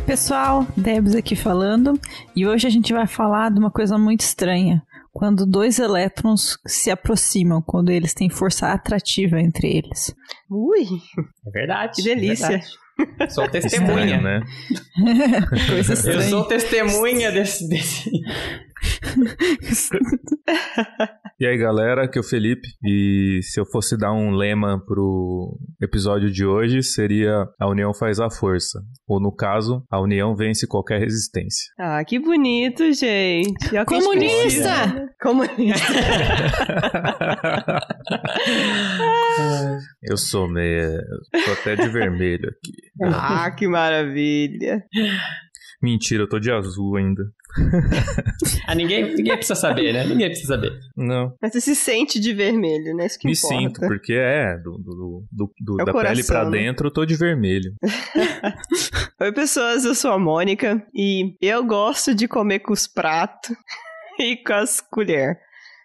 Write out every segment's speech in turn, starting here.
Oi, pessoal, Debs aqui falando, e hoje a gente vai falar de uma coisa muito estranha. Quando dois elétrons se aproximam, quando eles têm força atrativa entre eles. Ui, É verdade. que delícia. é verdade. Sou testemunha. Estranho, né? coisa Eu sou testemunha desse. desse... E aí, galera, aqui é o Felipe. E se eu fosse dar um lema pro episódio de hoje, seria a união faz a força. Ou, no caso, a união vence qualquer resistência. Ah, que bonito, gente. É Comunista! Comunista! eu sou meio... Tô até de vermelho aqui. Ah, que maravilha. Mentira, eu tô de azul ainda. Ah, ninguém, ninguém precisa saber, né? Ninguém precisa saber. Não, Mas você se sente de vermelho, né? Isso que me importa. sinto, porque é, do, do- do- do- É da pele coração, pra né? dentro eu tô de vermelho. Oi, pessoas, eu sou a Mônica e eu gosto de comer com os pratos e com as colheres.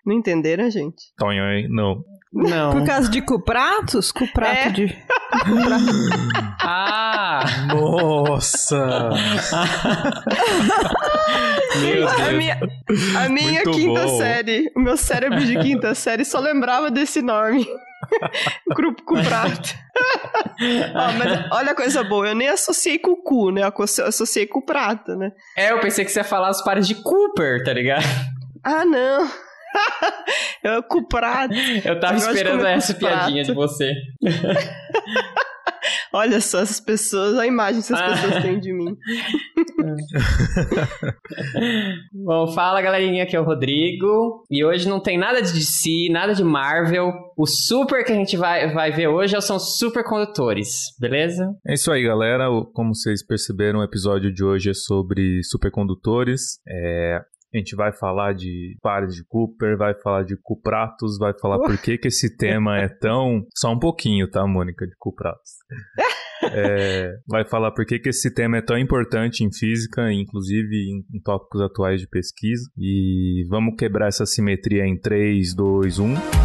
Não entenderam, gente? Tonho, hein? Não. Não. Por causa de cupratos? Cuprato É. de. Ah! Nossa! Meu A minha, a minha quinta bom. série, o meu cérebro de quinta série só lembrava desse nome. Grupo com prato. Ó, mas olha a coisa boa, eu nem associei com o cu, né? Eu asso- associei com o prato, né? É, eu pensei que você ia falar os pares de Cooper, tá ligado? Ah, não. Eu com o prato. Eu tava Eu esperando essa piadinha de você. Olha só essas pessoas, a imagem que essas Ah. pessoas têm de mim. Bom, fala galerinha, aqui é o Rodrigo. E hoje não tem nada de DC, nada de Marvel. O super que a gente vai, vai ver hoje são supercondutores, beleza? É isso aí, galera. Como vocês perceberam, o episódio de hoje é sobre supercondutores. É, a gente vai falar de pares de Cooper, vai falar de cupratos, vai falar por que, que esse tema é tão. Só um pouquinho, tá, Mônica, de cupratos. É, vai falar por que, que esse tema é tão importante em física, inclusive em, em tópicos atuais de pesquisa. E vamos quebrar essa simetria em um. 3, 2, 1.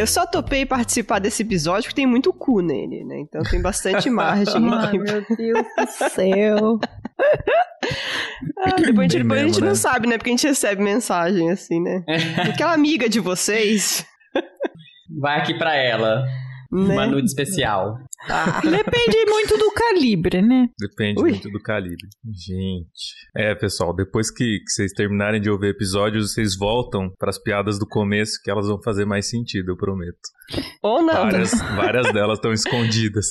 Eu só topei participar desse episódio porque tem muito cu nele, né? Então tem bastante margem Ai, meu Deus do céu. Ah, depois a gente, depois a gente mesmo, não né? sabe, né? Porque a gente recebe mensagem assim, né? Aquela amiga de vocês. Vai aqui pra ela. Né? Uma nude especial. Ah, Depende muito do calibre, né? Depende Ui. muito do calibre. Gente. É, pessoal, depois que, que vocês terminarem de ouvir episódios, vocês voltam pras piadas do começo, que elas vão fazer mais sentido, eu prometo. ou não. Várias, várias delas estão escondidas.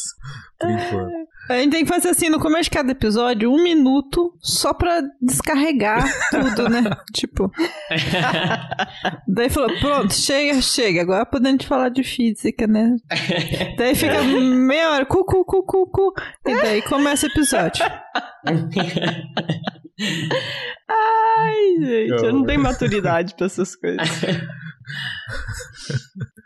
Por enquanto. A gente tem que fazer assim, no começo de cada episódio, um minuto só pra descarregar tudo, né? tipo. Daí falou, pronto, chega, chega. Agora podemos falar de física, né? Daí fica meia hora, cu, cu, cu, cu, cu. E daí começa o episódio. Ai, gente, eu não Não. tenho maturidade pra essas coisas.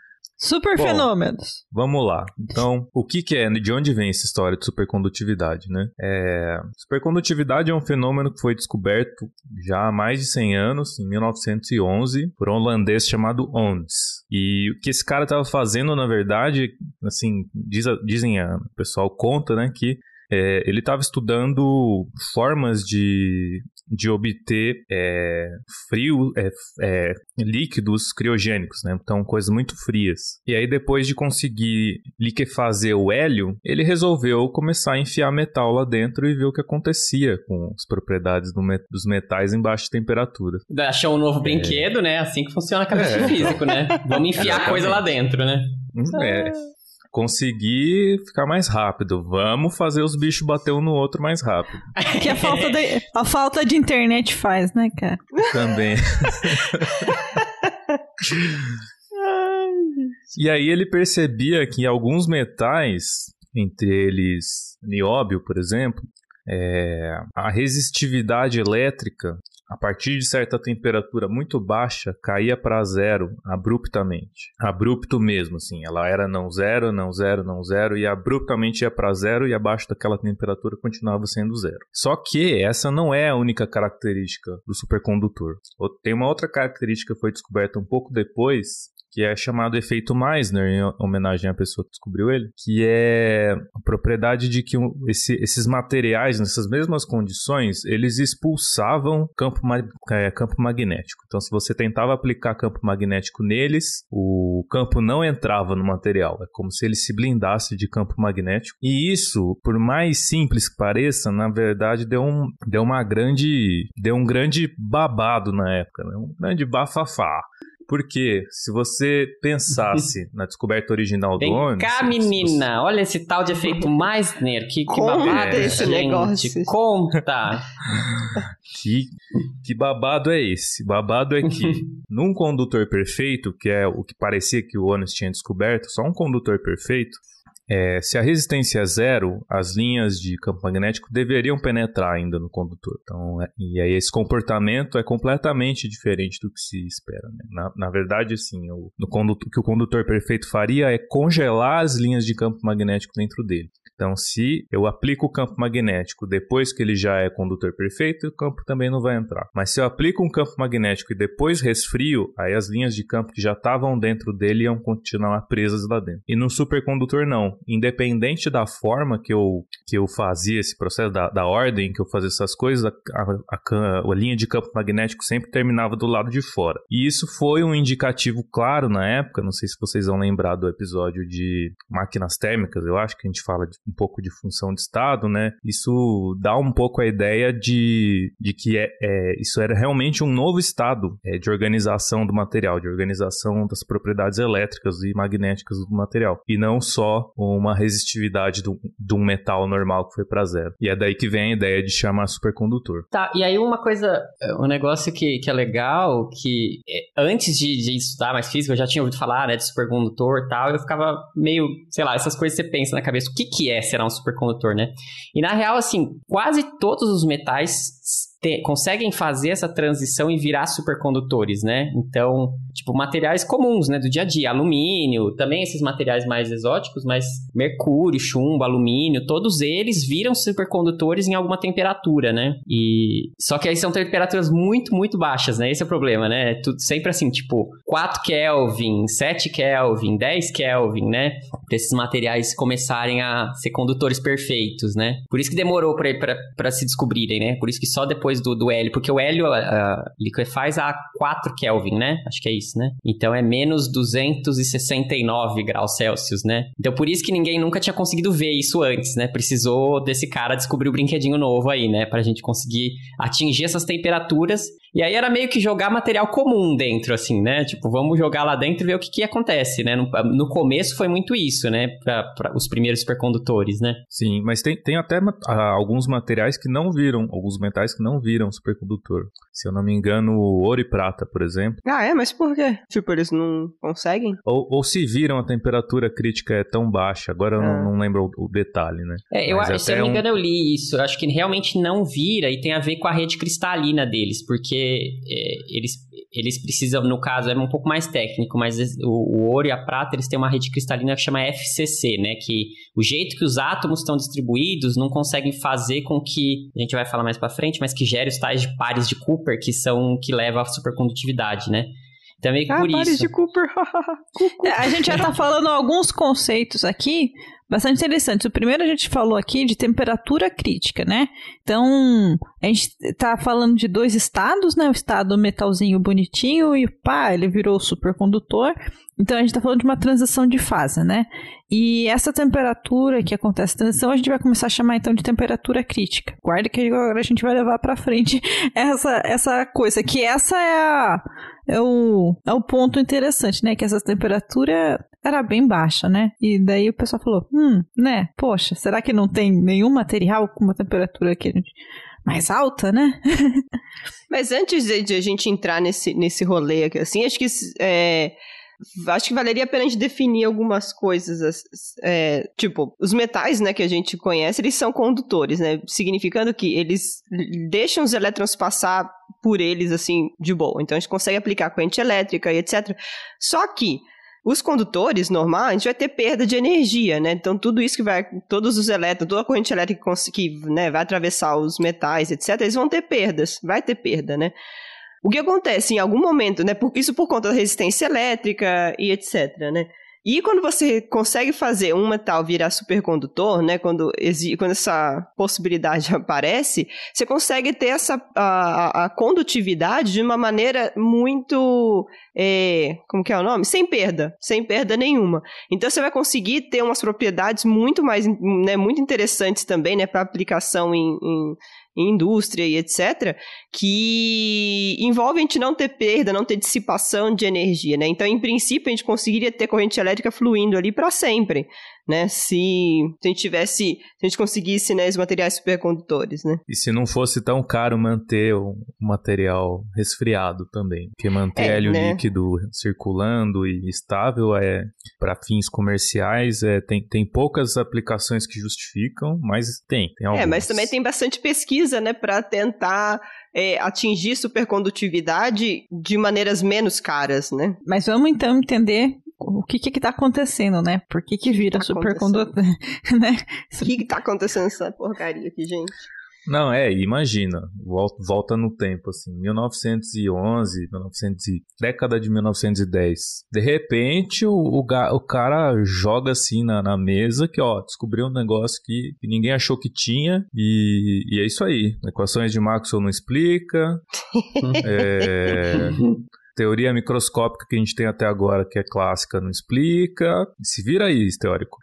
Super Bom. fenômenos. Vamos lá. Então, o que, que é, de onde vem essa história de supercondutividade, né? É, supercondutividade é um fenômeno que foi descoberto já há mais de 100 anos, em 1911, por um holandês chamado Ondes. E o que esse cara estava fazendo, na verdade, assim, diz dizem, a, o pessoal conta, né, que é, ele estava estudando formas de de obter é, frio, é, é, líquidos criogênicos, né? Então, coisas muito frias. E aí, depois de conseguir liquefazer o hélio, ele resolveu começar a enfiar metal lá dentro e ver o que acontecia com as propriedades do met dos metais em baixa temperatura. Achou um novo brinquedo, né? Assim que funciona a cabeça é. físico, né? Vamos enfiar coisa lá dentro, né? É conseguir ficar mais rápido. Vamos fazer os bichos bater um no outro mais rápido. que a falta de, a falta de internet faz, né, cara? Também. e aí ele percebia que alguns metais, entre eles nióbio, por exemplo, é, a resistividade elétrica a partir de certa temperatura muito baixa, caía para zero abruptamente. Abrupto mesmo, assim. Ela era não zero, não zero, não zero, e abruptamente ia para zero, e abaixo daquela temperatura continuava sendo zero. Só que essa não é a única característica do supercondutor. Tem uma outra característica que foi descoberta um pouco depois, que é chamado efeito Meissner, em homenagem à pessoa que descobriu ele, que é a propriedade de que esse, esses materiais, nessas mesmas condições, eles expulsavam campo, é, campo magnético. Então, se você tentava aplicar campo magnético neles, o campo não entrava no material. É como se ele se blindasse de campo magnético. E isso, por mais simples que pareça, na verdade deu, um, deu uma grande. deu um grande babado na época, né? um grande bafafá. Porque se você pensasse na descoberta original Vem do ônibus... cá, menina! Olha esse tal de efeito Meissner. Que, que babado é esse gente. negócio. Conta! que, que babado é esse? Babado é que num condutor perfeito, que é o que parecia que o ônibus tinha descoberto, só um condutor perfeito, é, se a resistência é zero, as linhas de campo magnético deveriam penetrar ainda no condutor. Então, é, e aí esse comportamento é completamente diferente do que se espera. Né? Na, na, verdade, assim, o, condutor, o que o condutor perfeito faria é congelar as linhas de campo magnético dentro dele. Então, se eu aplico o campo magnético depois que ele já é condutor perfeito, o campo também não vai entrar. Mas se eu aplico um campo magnético e depois resfrio, aí as linhas de campo que já estavam dentro dele iam continuar presas lá dentro. E no supercondutor, não. Independente da forma que eu, que eu fazia esse processo, da, da ordem que eu fazia essas coisas, a, a, a, a linha de campo magnético sempre terminava do lado de fora. E isso foi um indicativo claro na época, não sei se vocês vão lembrar do episódio de máquinas térmicas, eu acho que a gente fala de um pouco de função de Estado, né? Isso dá um pouco a ideia de, de que é, é isso era realmente um novo estado é, de organização do material, de organização das propriedades elétricas e magnéticas do material, e não só uma resistividade de um metal normal que foi para zero. E é daí que vem a ideia de chamar supercondutor. Tá, e aí uma coisa, um negócio que, que é legal, que é, antes de, de estudar mais física, eu já tinha ouvido falar, né, de supercondutor e tal, eu ficava meio, sei lá, essas coisas você pensa na cabeça, o que que é é será um supercondutor, né? E na real, assim, quase todos os metais te, conseguem fazer essa transição e virar supercondutores, né? Então, tipo, materiais comuns, né, do dia a dia, alumínio, também esses materiais mais exóticos, mas mercúrio, chumbo, alumínio, todos eles viram supercondutores em alguma temperatura, né? E só que aí são temperaturas muito, muito baixas, né? Esse é o problema, né? É tudo sempre assim, tipo, 4 Kelvin, 7 Kelvin, 10 Kelvin, né? Pra esses materiais começarem a ser condutores perfeitos, né? Por isso que demorou para se descobrirem, né? Por isso que só depois depois do, do hélio, porque o hélio uh, liquefaz a 4 Kelvin, né? Acho que é isso, né? Então é menos 269 graus Celsius, né? Então por isso que ninguém nunca tinha conseguido ver isso antes, né? Precisou desse cara descobrir o brinquedinho novo aí, né? Pra gente conseguir atingir essas temperaturas e aí era meio que jogar material comum dentro, assim, né? Tipo, vamos jogar lá dentro e ver o que, que acontece, né? No, no começo foi muito isso, né? Para os primeiros supercondutores, né? Sim, mas tem, tem até ah, alguns materiais que não viram, alguns metais que não viram supercondutor. Se eu não me engano, ouro e prata, por exemplo. Ah, é? Mas por quê? Tipo, eles não conseguem? Ou, ou se viram a temperatura crítica é tão baixa, agora eu não, ah. não, lembro o, o, detalhe, né? É, eu, se eu não me engano, um... eu li isso. Eu acho que realmente não vira e tem a ver com a rede cristalina deles, porque é, eles, eles precisam, no caso, é um pouco mais técnico, mas o, o, ouro e a prata, eles têm uma rede cristalina que chama FCC, né? Que o jeito que os átomos estão distribuídos não conseguem fazer com que, a gente vai falar mais para frente, mas que gere os tais de pares de Cooper, que são que levam à supercondutividade, né? Então é meio que Ah, por isso. de Cooper. É, A gente já tá falando alguns conceitos aqui bastante interessantes. O primeiro a gente falou aqui de temperatura crítica, né? Então, a gente tá falando de dois estados, né? O estado metalzinho bonitinho e pá, ele virou supercondutor. Então, a gente tá falando de uma transição de fase, né? E essa temperatura que acontece a transição, a gente vai começar a chamar então de temperatura crítica. Guarda que agora a gente vai levar pra frente essa, essa coisa, que essa é a é o, é o ponto interessante, né? Que essa temperatura era bem baixa, né? E daí o pessoal falou, hum, né? Poxa, será que não tem nenhum material com uma temperatura que a gente mais alta, né? Mas antes de, de a gente entrar nesse, nesse rolê aqui, assim, acho que é, acho que valeria a pena a gente definir algumas coisas. as- é, tipo, os metais, né, que a gente conhece, eles são condutores, né? Significando que eles deixam os elétrons passar por eles, assim, de boa. Então a gente consegue aplicar corrente elétrica e etc. Só que os condutores, normal, a gente vai ter perda de energia, né? Então, tudo isso que vai, todos os elétrons, toda a corrente elétrica que né, vai atravessar os metais, etc., eles vão ter perdas, vai ter perda, né? O que acontece em algum momento, né? por- isso por conta da resistência elétrica e etc, né? E quando você consegue fazer um metal virar supercondutor, né? Quando, quando essa possibilidade aparece, você consegue ter essa a, a- condutividade de uma maneira muito é, como que é o nome? Sem perda, sem perda nenhuma. Então você vai conseguir ter umas propriedades muito mais, né, muito interessantes também, né, para aplicação em, em indústria e etc, que envolve a gente não ter perda, não ter dissipação de energia, né? Então, em princípio, a gente conseguiria ter corrente elétrica fluindo ali para sempre, né? Se, se a gente tivesse, se a gente conseguisse, né, os materiais supercondutores, né? E se não fosse tão caro manter o material resfriado também, porque manter É, hélio né? líquido circulando e estável é para fins comerciais é, tem, tem poucas aplicações que justificam, mas tem, tem algumas. É, mas também tem bastante pesquisa, né, para tentar é, atingir supercondutividade de maneiras menos caras, né? Mas vamos então entender o que que, que tá acontecendo, né? Por que que vira Tá supercondutor, né? O que, que tá acontecendo nessa porcaria aqui, gente? Não, é, imagina, vol- volta no tempo, assim, 1911, 1900, e- década de 1910. De repente, o, o, ga- o cara joga assim na, na mesa que, ó, descobriu um negócio que, que ninguém achou que tinha e, e é isso aí. Equações de Maxwell não explica, é, teoria microscópica que a gente tem até agora, que é clássica, não explica. Se vira aí, teórico.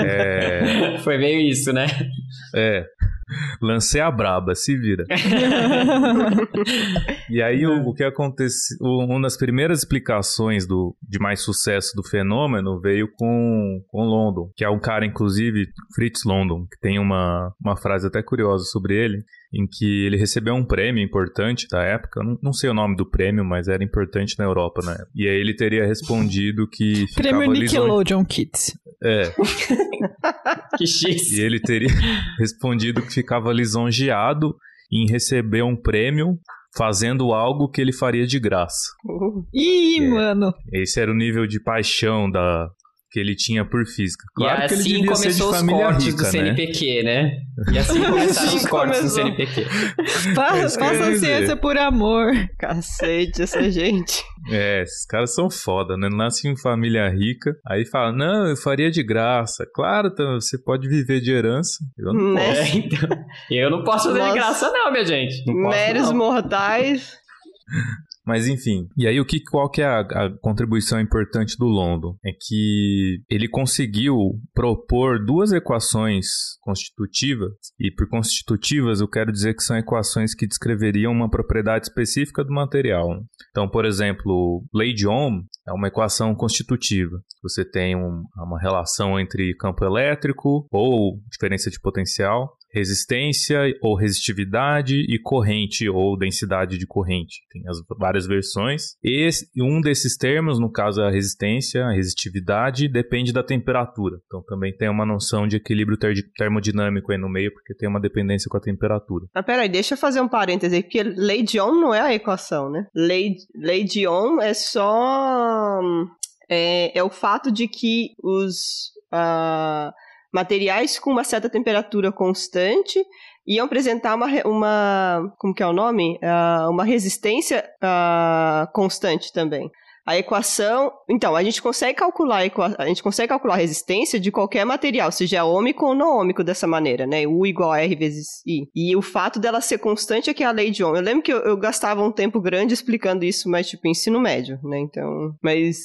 É, Foi meio isso, né? é. Lancei a braba, se vira. E aí o, o que acontece, o- uma das primeiras explicações do, de mais sucesso do fenômeno veio com, com London, que é um cara, inclusive, Fritz London, que tem uma, uma frase até curiosa sobre ele, em que ele recebeu um prêmio importante da época, não, não sei o nome do prêmio, mas era importante na Europa, né? E aí ele teria respondido que Prêmio Nickelodeon Kids. É, Que X. e ele teria respondido que ficava lisonjeado em receber um prêmio fazendo algo que ele faria de graça. Ih, É. mano. Esse era o nível de paixão da que ele tinha por física. Claro e que ele assim devia ser de começou os família cortes rica, do né? CNPq, né? E assim começaram Assim os cortes do começou. CNPq. É Faça dizer. ciência por amor. Cacete, essa gente. É, esses caras são foda, né? Nasce em família rica, aí fala, não, eu faria de graça. Claro, tá, você pode viver de herança. Eu não Né? posso. É, então. Eu não posso fazer de Nossa. graça, não, minha gente. Não posso, Meros não. mortais. Mas enfim, e aí o que, qual que é a, a contribuição importante do London? É que ele conseguiu propor duas equações constitutivas, e por constitutivas eu quero dizer que são equações que descreveriam uma propriedade específica do material. Então, por exemplo, lei de Ohm é uma equação constitutiva. Você tem um- uma relação entre campo elétrico ou diferença de potencial, resistência ou resistividade e corrente ou densidade de corrente. Tem as várias versões. Esse, um desses termos, no caso a resistência, a resistividade, depende da temperatura. Então também tem uma noção de equilíbrio ter- termodinâmico aí no meio, porque tem uma dependência com a temperatura. Mas peraí, deixa eu fazer um parêntese aí, porque lei de Ohm não é a equação, né? Lei, lei de Ohm é só... hum, É, é o fato de que os ah, materiais com uma certa temperatura constante, iam apresentar uma, uma como que é o nome? Uh, uma resistência uh, constante também. A equação, então, a gente consegue calcular a, gente consegue calcular a resistência de qualquer material, seja ômico ou não ômico dessa maneira, né? U igual a R vezes I. E o fato dela ser constante é que é a lei de Ohm. Eu lembro que eu, eu gastava um tempo grande explicando isso, mas tipo ensino médio, né? Então, mas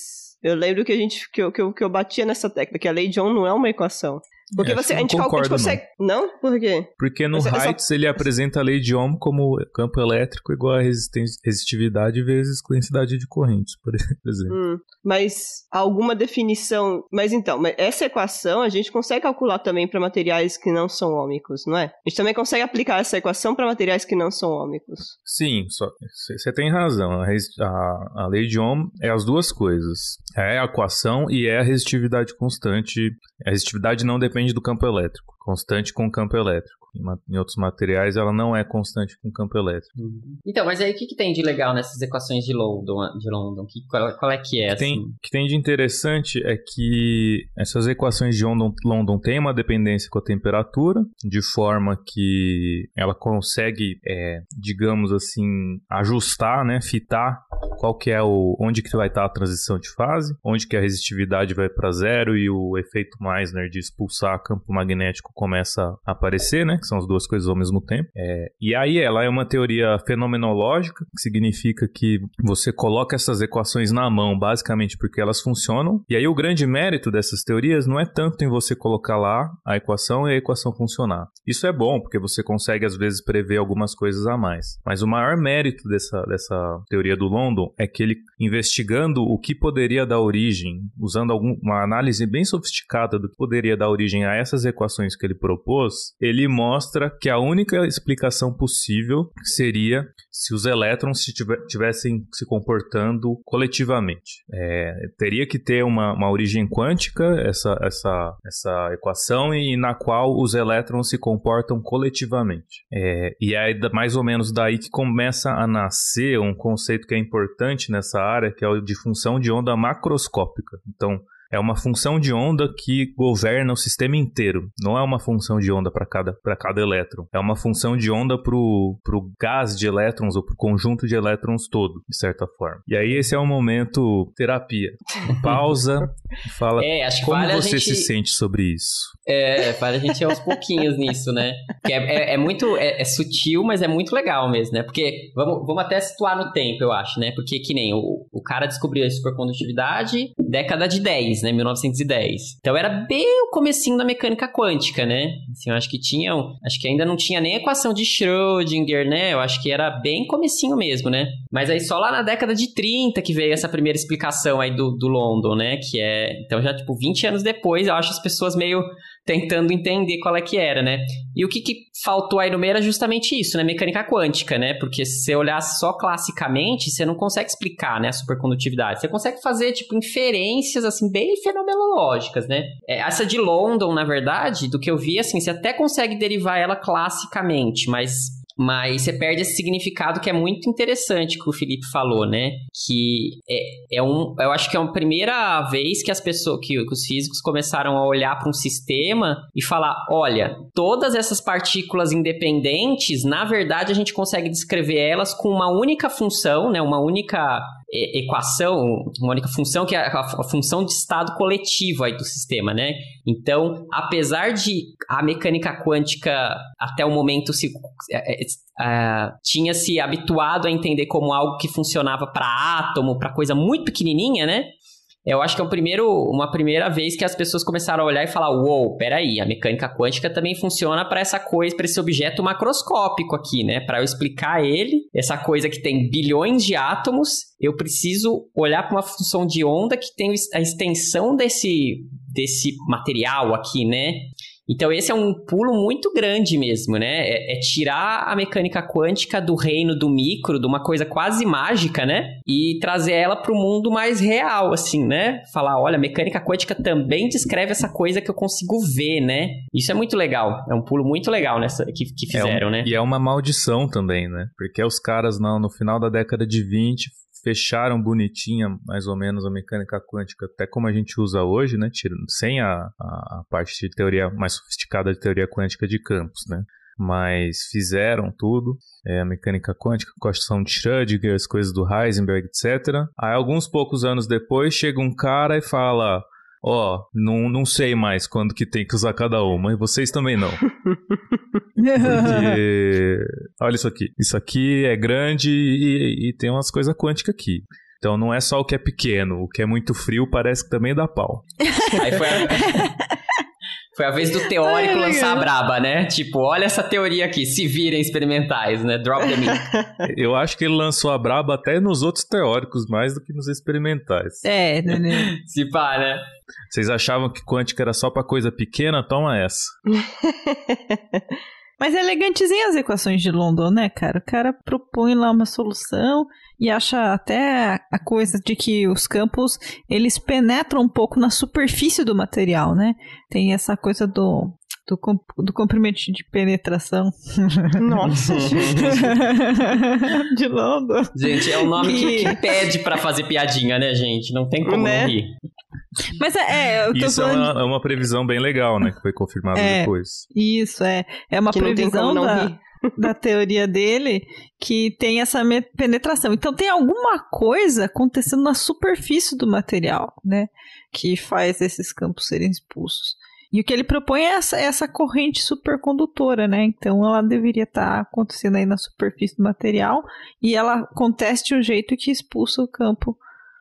eu lembro que a gente que eu, que eu, que eu batia nessa tecla, que a lei de Ohm não é uma equação. Porque é, você, a gente, concordo, a gente consegue. Não. não? Por quê? Porque no Heights ele apresenta a lei de Ohm como campo elétrico igual a resistitividade vezes densidade de correntes, por exemplo. Hum, mas alguma definição. Mas então, essa equação a gente consegue calcular também para materiais que não são ômicos, não é? A gente também consegue aplicar essa equação para materiais que não são ômicos. Sim, você tem razão. A, a, a lei de Ohm é as duas coisas. É a equação e é a resistitividade constante. A resistitividade não depende depende do campo elétrico, constante com o campo elétrico. Em, outros materiais ela não é constante com campo elétrico. Uhum. Então, mas aí o que, que, tem de legal nessas equações de London? De London? Que, qual, qual, é que é? Tem, assim? O que tem de interessante é que essas equações de London, London têm uma dependência com a temperatura, de forma que ela consegue, é, digamos assim, ajustar, né, fitar qual que é o onde que vai estar a transição de fase, onde que a resistividade vai para zero e o efeito Meissner de expulsar campo magnético começa a aparecer, né? Que são as duas coisas ao mesmo tempo. É, e aí ela é uma teoria fenomenológica, que significa que você coloca essas equações na mão, basicamente porque elas funcionam. E aí o grande mérito dessas teorias não é tanto em você colocar lá a equação e a equação funcionar. Isso é bom, porque você consegue às vezes prever algumas coisas a mais. Mas o maior mérito dessa, dessa teoria do London é que ele, investigando o que poderia dar origem, usando algum, uma análise bem sofisticada do que poderia dar origem a essas equações que ele propôs, ele mostra mostra que a única explicação possível seria se os elétrons estivessem se comportando coletivamente. É, teria que ter uma, uma origem quântica, essa, essa, essa equação, e na qual os elétrons se comportam coletivamente. É, e é mais ou menos daí que começa a nascer um conceito que é importante nessa área, que é o de função de onda macroscópica. Então, é uma função de onda que governa o sistema inteiro. Não é uma função de onda para cada, cada elétron. É uma função de onda para o gás de elétrons ou para o conjunto de elétrons todo, de certa forma. E aí esse é o momento terapia. Pausa e fala é, como você gente... se sente sobre isso. É, vale a gente ir aos pouquinhos nisso, né? Que é, é, é muito é, é, sutil, mas é muito legal mesmo, né? Porque vamos, vamos até situar no tempo, eu acho, né? Porque que nem o, o cara descobriu a supercondutividade década de 10, né? 1910. Então era bem o comecinho da mecânica quântica, né? Assim, eu acho que tinham, acho que ainda não tinha nem equação de Schrödinger, né? Eu acho que era bem comecinho mesmo, né? Mas aí só lá na década de 30 que veio essa primeira explicação aí do, do London, né? Que é, então já tipo 20 anos depois, eu acho as pessoas meio tentando entender qual é que era, né? E o que, que faltou aí no meio era justamente isso, né? Mecânica quântica, né? Porque se você olhar só classicamente, você não consegue explicar, né? A supercondutividade. Você consegue fazer, tipo, inferências, assim, bem fenomenológicas, né? É, essa de London, na verdade, do que eu vi, assim, você até consegue derivar ela classicamente, mas mas você perde esse significado que é muito interessante que o Felipe falou, né? Que é, é um, eu acho que é a primeira vez que as pessoas, que, que os físicos começaram a olhar para um sistema e falar, olha, todas essas partículas independentes, na verdade a gente consegue descrever elas com uma única função, né? Uma única equação, uma única função que é a, função de estado coletivo aí do sistema, né? Então, apesar de a mecânica quântica até o momento se é, é, é, tinha se habituado a entender como algo que funcionava para átomo, para coisa muito pequenininha, né? Eu acho que é o primeiro, uma primeira vez que as pessoas começaram a olhar e falar: uou, peraí, a mecânica quântica também funciona para essa coisa, para esse objeto macroscópico aqui, né? Para eu explicar ele, essa coisa que tem bilhões de átomos, eu preciso olhar para uma função de onda que tem a extensão desse, desse material aqui, né? Então esse é um pulo muito grande mesmo, né? É, é, tirar a mecânica quântica do reino do micro, de uma coisa quase mágica, né? E trazer ela para o mundo mais real, assim, né? Falar, olha, a mecânica quântica também descreve essa coisa que eu consigo ver, né? Isso é muito legal. É um pulo muito legal nessa que, que fizeram, é um, né? E é uma maldição também, né? Porque os caras não, no final da década de 20 fecharam bonitinha, mais ou menos, a mecânica quântica, até como a gente usa hoje, né? Sem a, a, parte de teoria mais sofisticada de teoria quântica de campos, né? mas fizeram tudo. É, a mecânica quântica, questão de Schrödinger, as coisas do Heisenberg, etc. Aí, alguns poucos anos depois, chega um cara e fala: Ó, oh, não, não sei mais quando que tem que usar cada uma, e vocês também não. Porque, olha isso aqui. Isso aqui é grande e, e tem umas coisas quânticas aqui. Então não é só o que é pequeno, o que é muito frio parece que também dá pau. Aí foi a... Foi a vez do teórico Ai, lançar a braba, né? Tipo, olha essa teoria aqui, se virem experimentais, né? Drop the mic. Eu acho que ele lançou a braba até nos outros teóricos, mais do que nos experimentais. É, né? né? se pá, né? Vocês achavam que quântica era só pra coisa pequena? Toma essa. Mas é elegantezinha as equações de London, né, cara? O cara propõe lá uma solução e acha até a coisa de que os campos eles penetram um pouco na superfície do material, né? Tem essa coisa do do, do comprimento de penetração. Nossa, de London. Gente, é o nome que, que pede para fazer piadinha, né, gente? Não tem como né? não rir. Mas é, é Isso falando... é, uma, é, uma, previsão bem legal, né? Que foi confirmada é, depois. Isso, é. É uma que previsão da, da teoria dele que tem essa penetração. Então tem alguma coisa acontecendo na superfície do material, né? Que faz esses campos serem expulsos. E o que ele propõe é essa, essa corrente supercondutora, né? Então ela deveria estar tá acontecendo aí na superfície do material e ela acontece de um jeito que expulsa o campo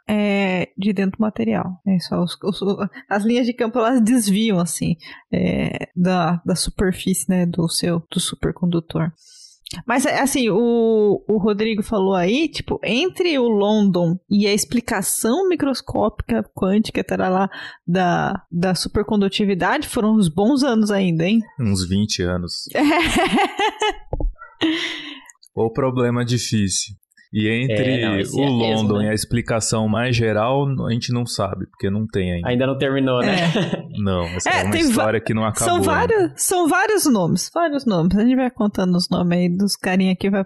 é, de dentro do material. É só os, os, as linhas de campo elas desviam assim é, da, da superfície né, do seu do supercondutor. Mas, assim, o, o Rodrigo falou aí, tipo, entre o London e a explicação microscópica quântica, lá, da, da supercondutividade, foram uns bons anos ainda, hein? Uns 20 anos. o problema difícil. E entre é, não, o é London mesmo, né? e a explicação mais geral, a gente não sabe, porque não tem ainda. Ainda não terminou, né? É. não, essa é, é uma história que não acabou. São vários, são vários nomes, vários nomes. A gente vai contando os nomes aí dos carinha que vai.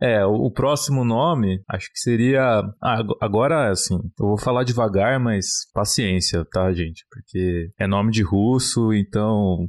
É, o próximo nome, acho que seria. Ah, agora, assim, eu vou falar devagar, mas paciência, tá, gente? Porque é nome de russo, então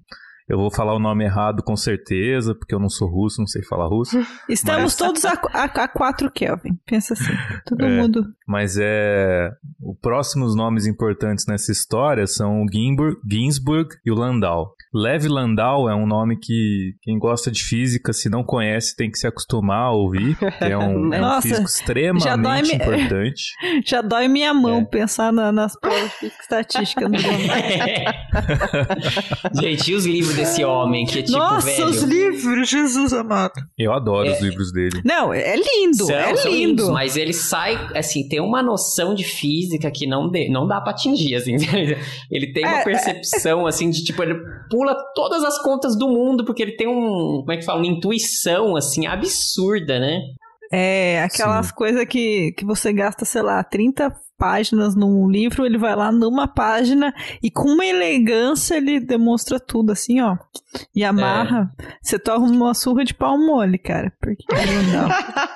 eu vou falar o nome errado com certeza, porque eu não sou russo, não sei falar russo. Estamos mas... todos a, a, a, quatro Kelvin, pensa assim. Todo é, mundo. Mas é. Os próximos nomes importantes nessa história são o Ginsburg, Ginsburg e o Landau. Lev Landau é um nome que quem gosta de física, se não conhece, tem que se acostumar a ouvir. é um, é um físico extremamente já dói importante. Já dói minha mão é. pensar na, nas provas de física estatística no Gente, e os livros desse homem que é tipo Nossa, velho? os livros, Jesus amado. Eu adoro é. os livros dele. Não, é lindo, são, é são lindo. Lindos, mas ele sai, assim, tem uma noção de física que não, de, não dá pra atingir, assim. ele tem uma é, é. percepção, assim, de tipo, ele pula todas as contas do mundo, porque ele tem um, como é que fala, uma intuição, assim, absurda, né? É, aquelas coisas que, que você gasta, sei lá, 30 páginas num livro, ele vai lá numa página e com uma elegância ele demonstra tudo assim, ó. E amarra. É. Você toma uma surra de pau mole, cara. Porque Landau.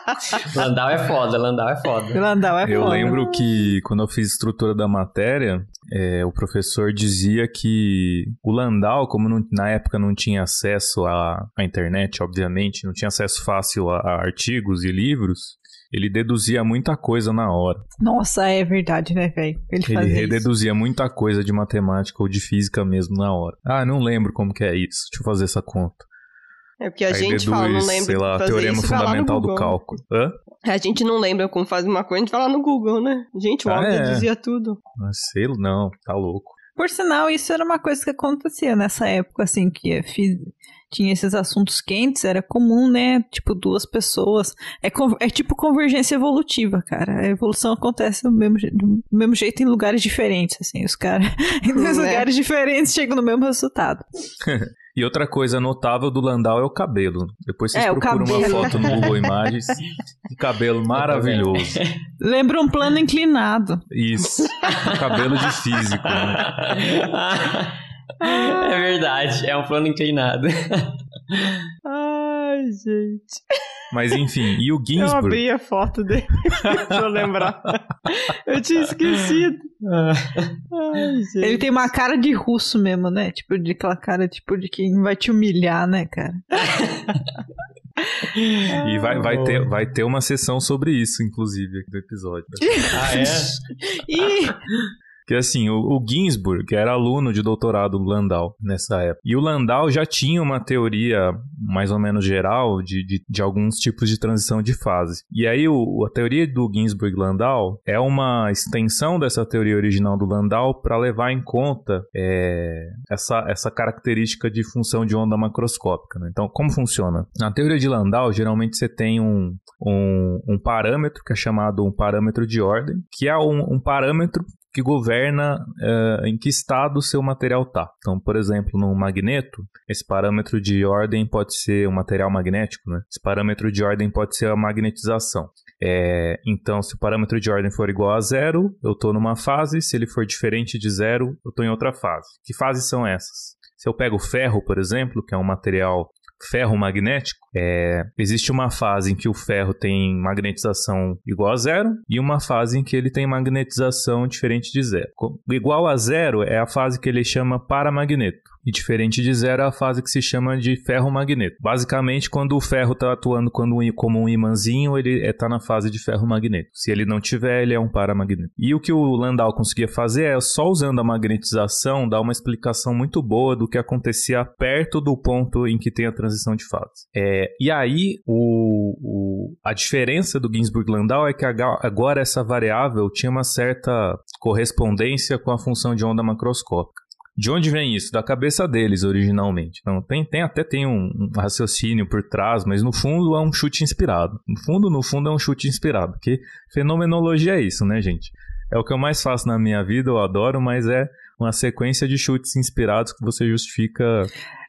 Landau é foda, Landau é foda. Landau é eu foda. Eu lembro que quando eu fiz estrutura da matéria, é, o professor dizia que o Landau, como não, na época não tinha acesso à, à internet, obviamente, não tinha acesso fácil a, a artigos e livros, ele deduzia muita coisa na hora. Nossa, é verdade, né, velho? Ele, ele rededuzia isso. muita coisa de matemática ou de física mesmo na hora. Ah, não lembro como que é isso. Deixa eu fazer essa conta. É porque a Aí gente deduz, fala, não lembra sei lá, fazer teorema isso, fundamental do cálculo. Hã? A gente não lembra como fazer uma coisa, a gente fala no Google, né? Gente, o ah, homem é. deduzia tudo. Ah, sei, não, tá louco. Por sinal, isso era uma coisa que acontecia nessa época, assim, que fiz, tinha esses assuntos quentes, era comum, né? Tipo, duas pessoas. É, é tipo convergência evolutiva, cara. A evolução acontece do mesmo, do mesmo jeito em lugares diferentes, assim. Os caras em dois é. lugares diferentes chegam no mesmo resultado. E outra coisa notável do Landau é o cabelo. Depois vocês é, procuram uma foto no Google Imagens. Um cabelo maravilhoso. Lembra um plano inclinado. Isso. Um cabelo de físico. Né? É verdade, é um plano inclinado. Ai, gente. Mas enfim, e o Ginsburg? Eu abri a foto dele pra eu lembrar. Eu tinha esquecido. Ele tem uma cara de russo mesmo, né? Tipo, de aquela cara, tipo, de quem vai te humilhar, né, cara? E vai, vai, ter, vai ter uma sessão sobre isso, inclusive, aqui do episódio. Ah, é? Ih, Que assim, o, o Ginsburg era aluno de doutorado do Landau nessa época. E o Landau já tinha uma teoria mais ou menos geral de, de, de alguns tipos de transição de fase. E aí o, a teoria do Ginsburg-Landau é uma extensão dessa teoria original do Landau para levar em conta é, essa, essa característica de função de onda macroscópica. né? Então, como funciona? Na teoria de Landau, geralmente você tem um, um, um parâmetro que é chamado um parâmetro de ordem, que é um, um parâmetro que governa eh, em que estado o seu material está. Então, por exemplo, no magneto, esse parâmetro de ordem pode ser o material magnético, né? Esse parâmetro de ordem pode ser a magnetização. É, então, se o parâmetro de ordem for igual a zero, eu estou numa fase. Se ele for diferente de zero, eu estou em outra fase. Que fases são essas? Se eu pego ferro, por exemplo, que é um material ferro magnético, é, existe uma fase em que o ferro tem magnetização igual a zero e uma fase em que ele tem magnetização diferente de zero. Igual a zero é a fase que ele chama paramagneto. E diferente de zero é a fase que se chama de ferro-magneto. Basicamente, quando o ferro está atuando como um imãzinho, ele está na fase de ferro-magneto. Se ele não tiver, ele é um paramagneto. E o que o Landau conseguia fazer é, só usando a magnetização, dar uma explicação muito boa do que acontecia perto do ponto em que tem a transição de fase. É, e aí, o, o- a diferença do Ginsburg-Landau é que agora essa variável tinha uma certa correspondência com a função de onda macroscópica. De onde vem isso? Da cabeça deles, originalmente. Não, tem, tem até tem um, um raciocínio por trás, mas no fundo é um chute inspirado. No fundo, no fundo é um chute inspirado, porque fenomenologia é isso, né, gente? É o que eu mais faço na minha vida, eu adoro, mas é uma sequência de chutes inspirados que você justifica.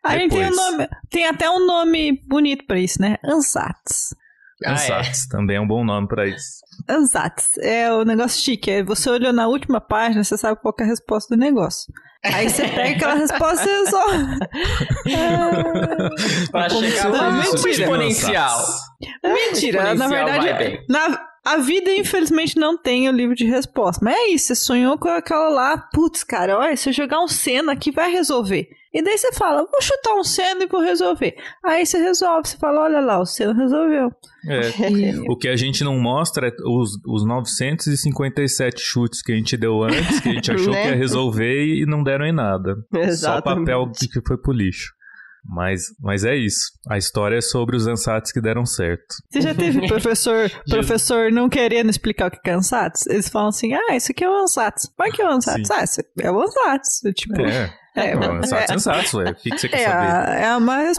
A gente tem um nome. Tem até um nome bonito pra isso, né? Ansatz. Ah, é. Ansatz também é um bom nome pra isso. Ansatz. É o negócio chique. É você olhou na última página, você sabe qual que é a resposta do negócio. Aí você pega aquela resposta e resolve. Pra Como chegar no mentira. exponencial. Mentira, na Exponencial verdade, vai bem. na, a vida infelizmente não tem o livro de resposta. Mas é isso, você sonhou com aquela lá, putz, cara, olha, se eu jogar um Senna aqui vai resolver. E daí você fala, vou chutar um Senna e vou resolver. Aí você resolve, você fala, olha lá, o Senna resolveu. É. E- O que a gente não mostra é os, os 957 chutes que a gente deu antes, que a gente achou Né? que ia resolver e não deram em nada. Só Exatamente. papel que que foi pro lixo. Mas, mas é isso. A história é sobre os ansats que deram certo. Você já teve professor, professor não querendo explicar o que é Ansatz? Eles falam assim, ah, isso aqui é o Ansatz. Mas que é o Ansatz? Sim. Ah, isso é o Ansatz. Tipo, É. é, Não, ansats, ansats, ué. O que, que você quer é, saber? a- é uma é.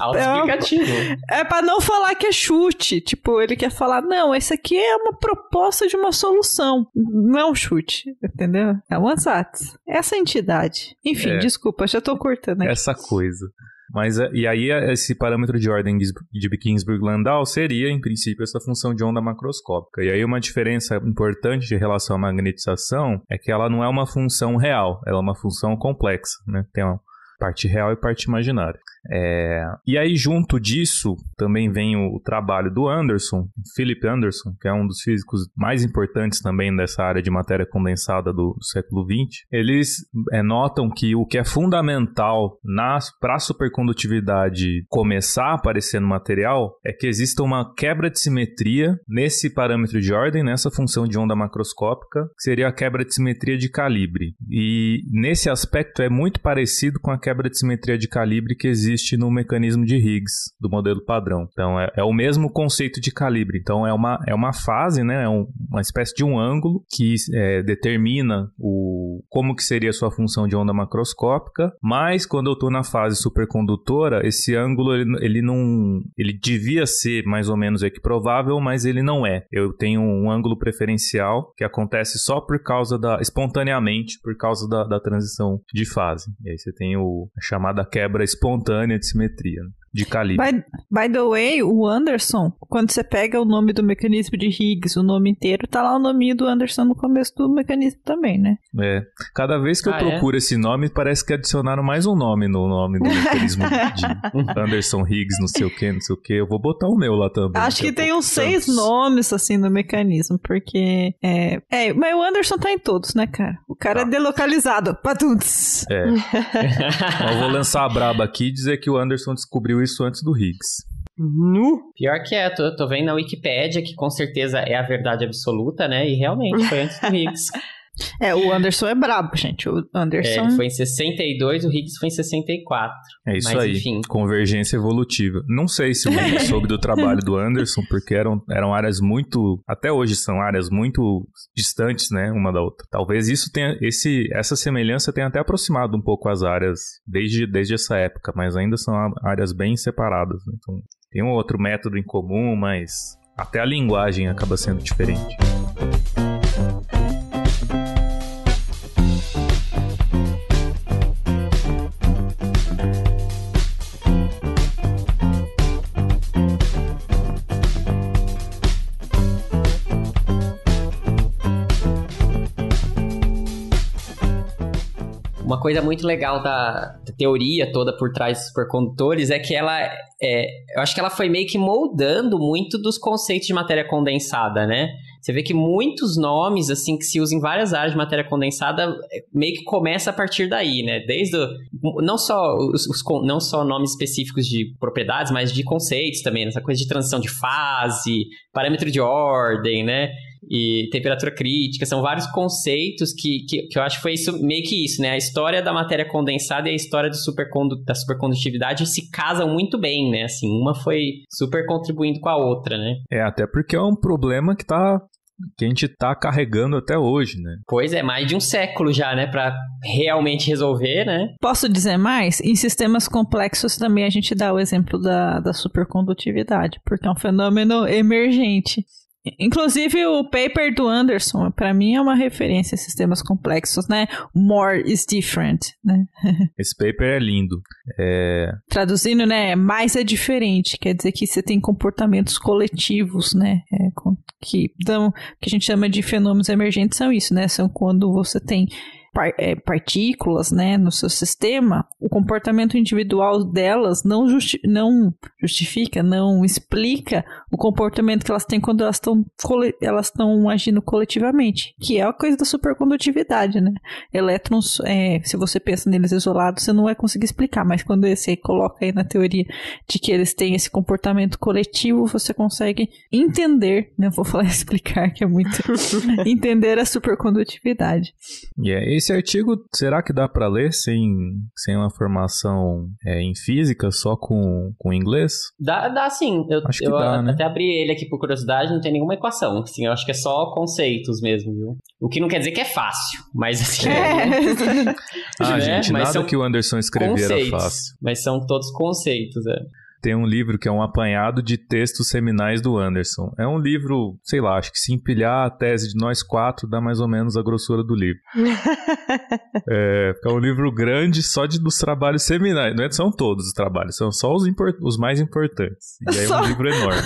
É pra não falar que é chute. Tipo, ele quer falar, não, esse aqui é uma proposta de uma solução. Não é um chute, entendeu? É um ansatz. Essa entidade. Enfim, É. desculpa, já tô cortando aqui. Essa coisa. Mas, é- e aí, esse parâmetro de ordem de Ginsburg-Landau seria, em princípio, essa função de onda macroscópica. E aí, uma diferença importante em relação à magnetização é que ela não é uma função real, ela é uma função complexa, né? Tem uma parte real e parte imaginária. É, E aí, junto disso, também vem o, trabalho do Anderson, Philip Anderson, que é um dos físicos mais importantes também dessa área de matéria condensada do, do século XX. Eles é, notam que o que é fundamental para a supercondutividade começar a aparecer no material é que exista uma quebra de simetria nesse parâmetro de ordem, nessa função de onda macroscópica, que seria a quebra de simetria de calibre. E nesse aspecto é muito parecido com a quebra de simetria de calibre que existe no mecanismo de Higgs do modelo padrão. Então é, é o mesmo conceito de calibre. Então é uma, é uma fase, né? É um- uma espécie de um ângulo que é, determina o, como que seria a sua função de onda macroscópica. Mas quando eu estou na fase supercondutora, esse ângulo ele, ele não, ele devia ser mais ou menos equiprovável, mas ele não é. Eu tenho um ângulo preferencial que acontece só por causa da espontaneamente por causa da, da transição de fase. E aí você tem o, a chamada quebra espontânea de simetria, né? de calibre. By, by the way, o Anderson, quando você pega o nome do mecanismo de Higgs, o nome inteiro, tá lá o nome do Anderson no começo do mecanismo também, né? É, Cada vez que eu Ah, é? procuro esse nome, parece que adicionaram mais um nome no nome do mecanismo de Anderson Higgs, não sei o que, não sei o que. Eu vou botar o meu lá também. Acho que tem uns seis Tantos. nomes, assim, no mecanismo, porque... É, é, mas o Anderson tá em todos, né, cara? O cara Tá. é delocalizado. Patunts. É. Mas eu vou lançar a braba aqui e dizer que o Anderson descobriu isso antes do Higgs. Nu. Pior que é, tô, tô vendo na Wikipédia que com certeza é a verdade absoluta, né? E realmente foi antes do Higgs. É, o Anderson é brabo, gente. O É, Anderson... ele foi em 62, o Higgs foi em 64. É isso Mas, aí. enfim. Convergência evolutiva. Não sei se o Higgs soube do trabalho do Anderson, porque eram, eram áreas muito. Até hoje são áreas muito distantes, né? Uma da outra. Talvez isso tenha. Esse, essa semelhança tenha até aproximado um pouco as áreas desde, desde essa época, mas ainda são áreas bem separadas. né? Então, tem um outro método em comum, mas até a linguagem acaba sendo diferente. Coisa muito legal da, da teoria toda por trás dos supercondutores é que ela, é, eu acho que ela foi meio que moldando muito dos conceitos de matéria condensada, né? Você vê que muitos nomes, assim, que se usam em várias áreas de matéria condensada, é, meio que começa a partir daí, né? Desde o, não só os, os não só nomes específicos de propriedades, mas de conceitos também, essa coisa de transição de fase, parâmetro de ordem, né? E temperatura crítica, são vários conceitos que, que, que eu acho que foi isso, meio que isso, né? A história da matéria condensada e a história do supercondu da supercondutividade se casam muito bem, né? Assim, uma foi super contribuindo com a outra, né? É, até porque é um problema que tá. Que a gente tá carregando até hoje, né? Pois é, mais de um século já, né? Pra realmente resolver, né? Posso dizer mais? Em sistemas complexos também a gente dá o exemplo da, da supercondutividade, porque é um fenômeno emergente. Inclusive o paper do Anderson, para mim é uma referência a sistemas complexos, né? More is different, né? Esse paper é lindo. É, Traduzindo, né? Mais é diferente, quer dizer que você tem comportamentos coletivos, né? É, que dão, que a gente chama de fenômenos emergentes são isso, né? São quando você tem partículas, né, no seu sistema, o comportamento individual delas não, justi não justifica, não explica o comportamento que elas têm quando elas estão elas agindo coletivamente, que é a coisa da supercondutividade, né? Elétrons, é, se você pensa neles isolados, você não vai conseguir explicar, mas quando você coloca aí na teoria de que eles têm esse comportamento coletivo, você consegue entender, não vou falar explicar, que é muito entender a supercondutividade. e é, esse artigo, será que dá pra ler sem, sem uma formação é, em física, só com, com inglês? Dá, dá sim. Eu, Acho que eu dá, né? até abri ele aqui por curiosidade, não tem nenhuma equação. Assim, eu acho que é só conceitos mesmo, viu? O que não quer dizer que é fácil, mas assim. É. Ah, né? gente, Mas nada são que o Anderson escrever era fácil. Mas são todos conceitos, é. Tem um livro que é um apanhado de textos seminais do Anderson. É um livro, sei lá, acho que se empilhar a tese de nós quatro dá mais ou menos a grossura do livro. É, é um livro grande só de, dos trabalhos seminais. Não é- são todos os trabalhos, são só os, impor- os mais importantes. E aí é Só. um livro enorme.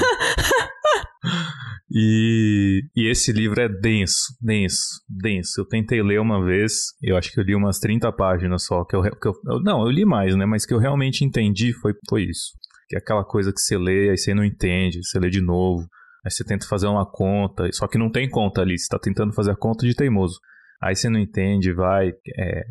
E, e esse livro é denso, denso, denso. Eu tentei ler uma vez, eu acho que eu li umas 30 páginas só. Que eu, que eu- não, eu li mais, né? Mas que eu realmente entendi foi, foi isso. Que é aquela coisa que você lê, aí você não entende, você lê de novo, aí você tenta fazer uma conta, só que não tem conta ali, você tá tentando fazer a conta de teimoso. Aí você não entende, vai. É,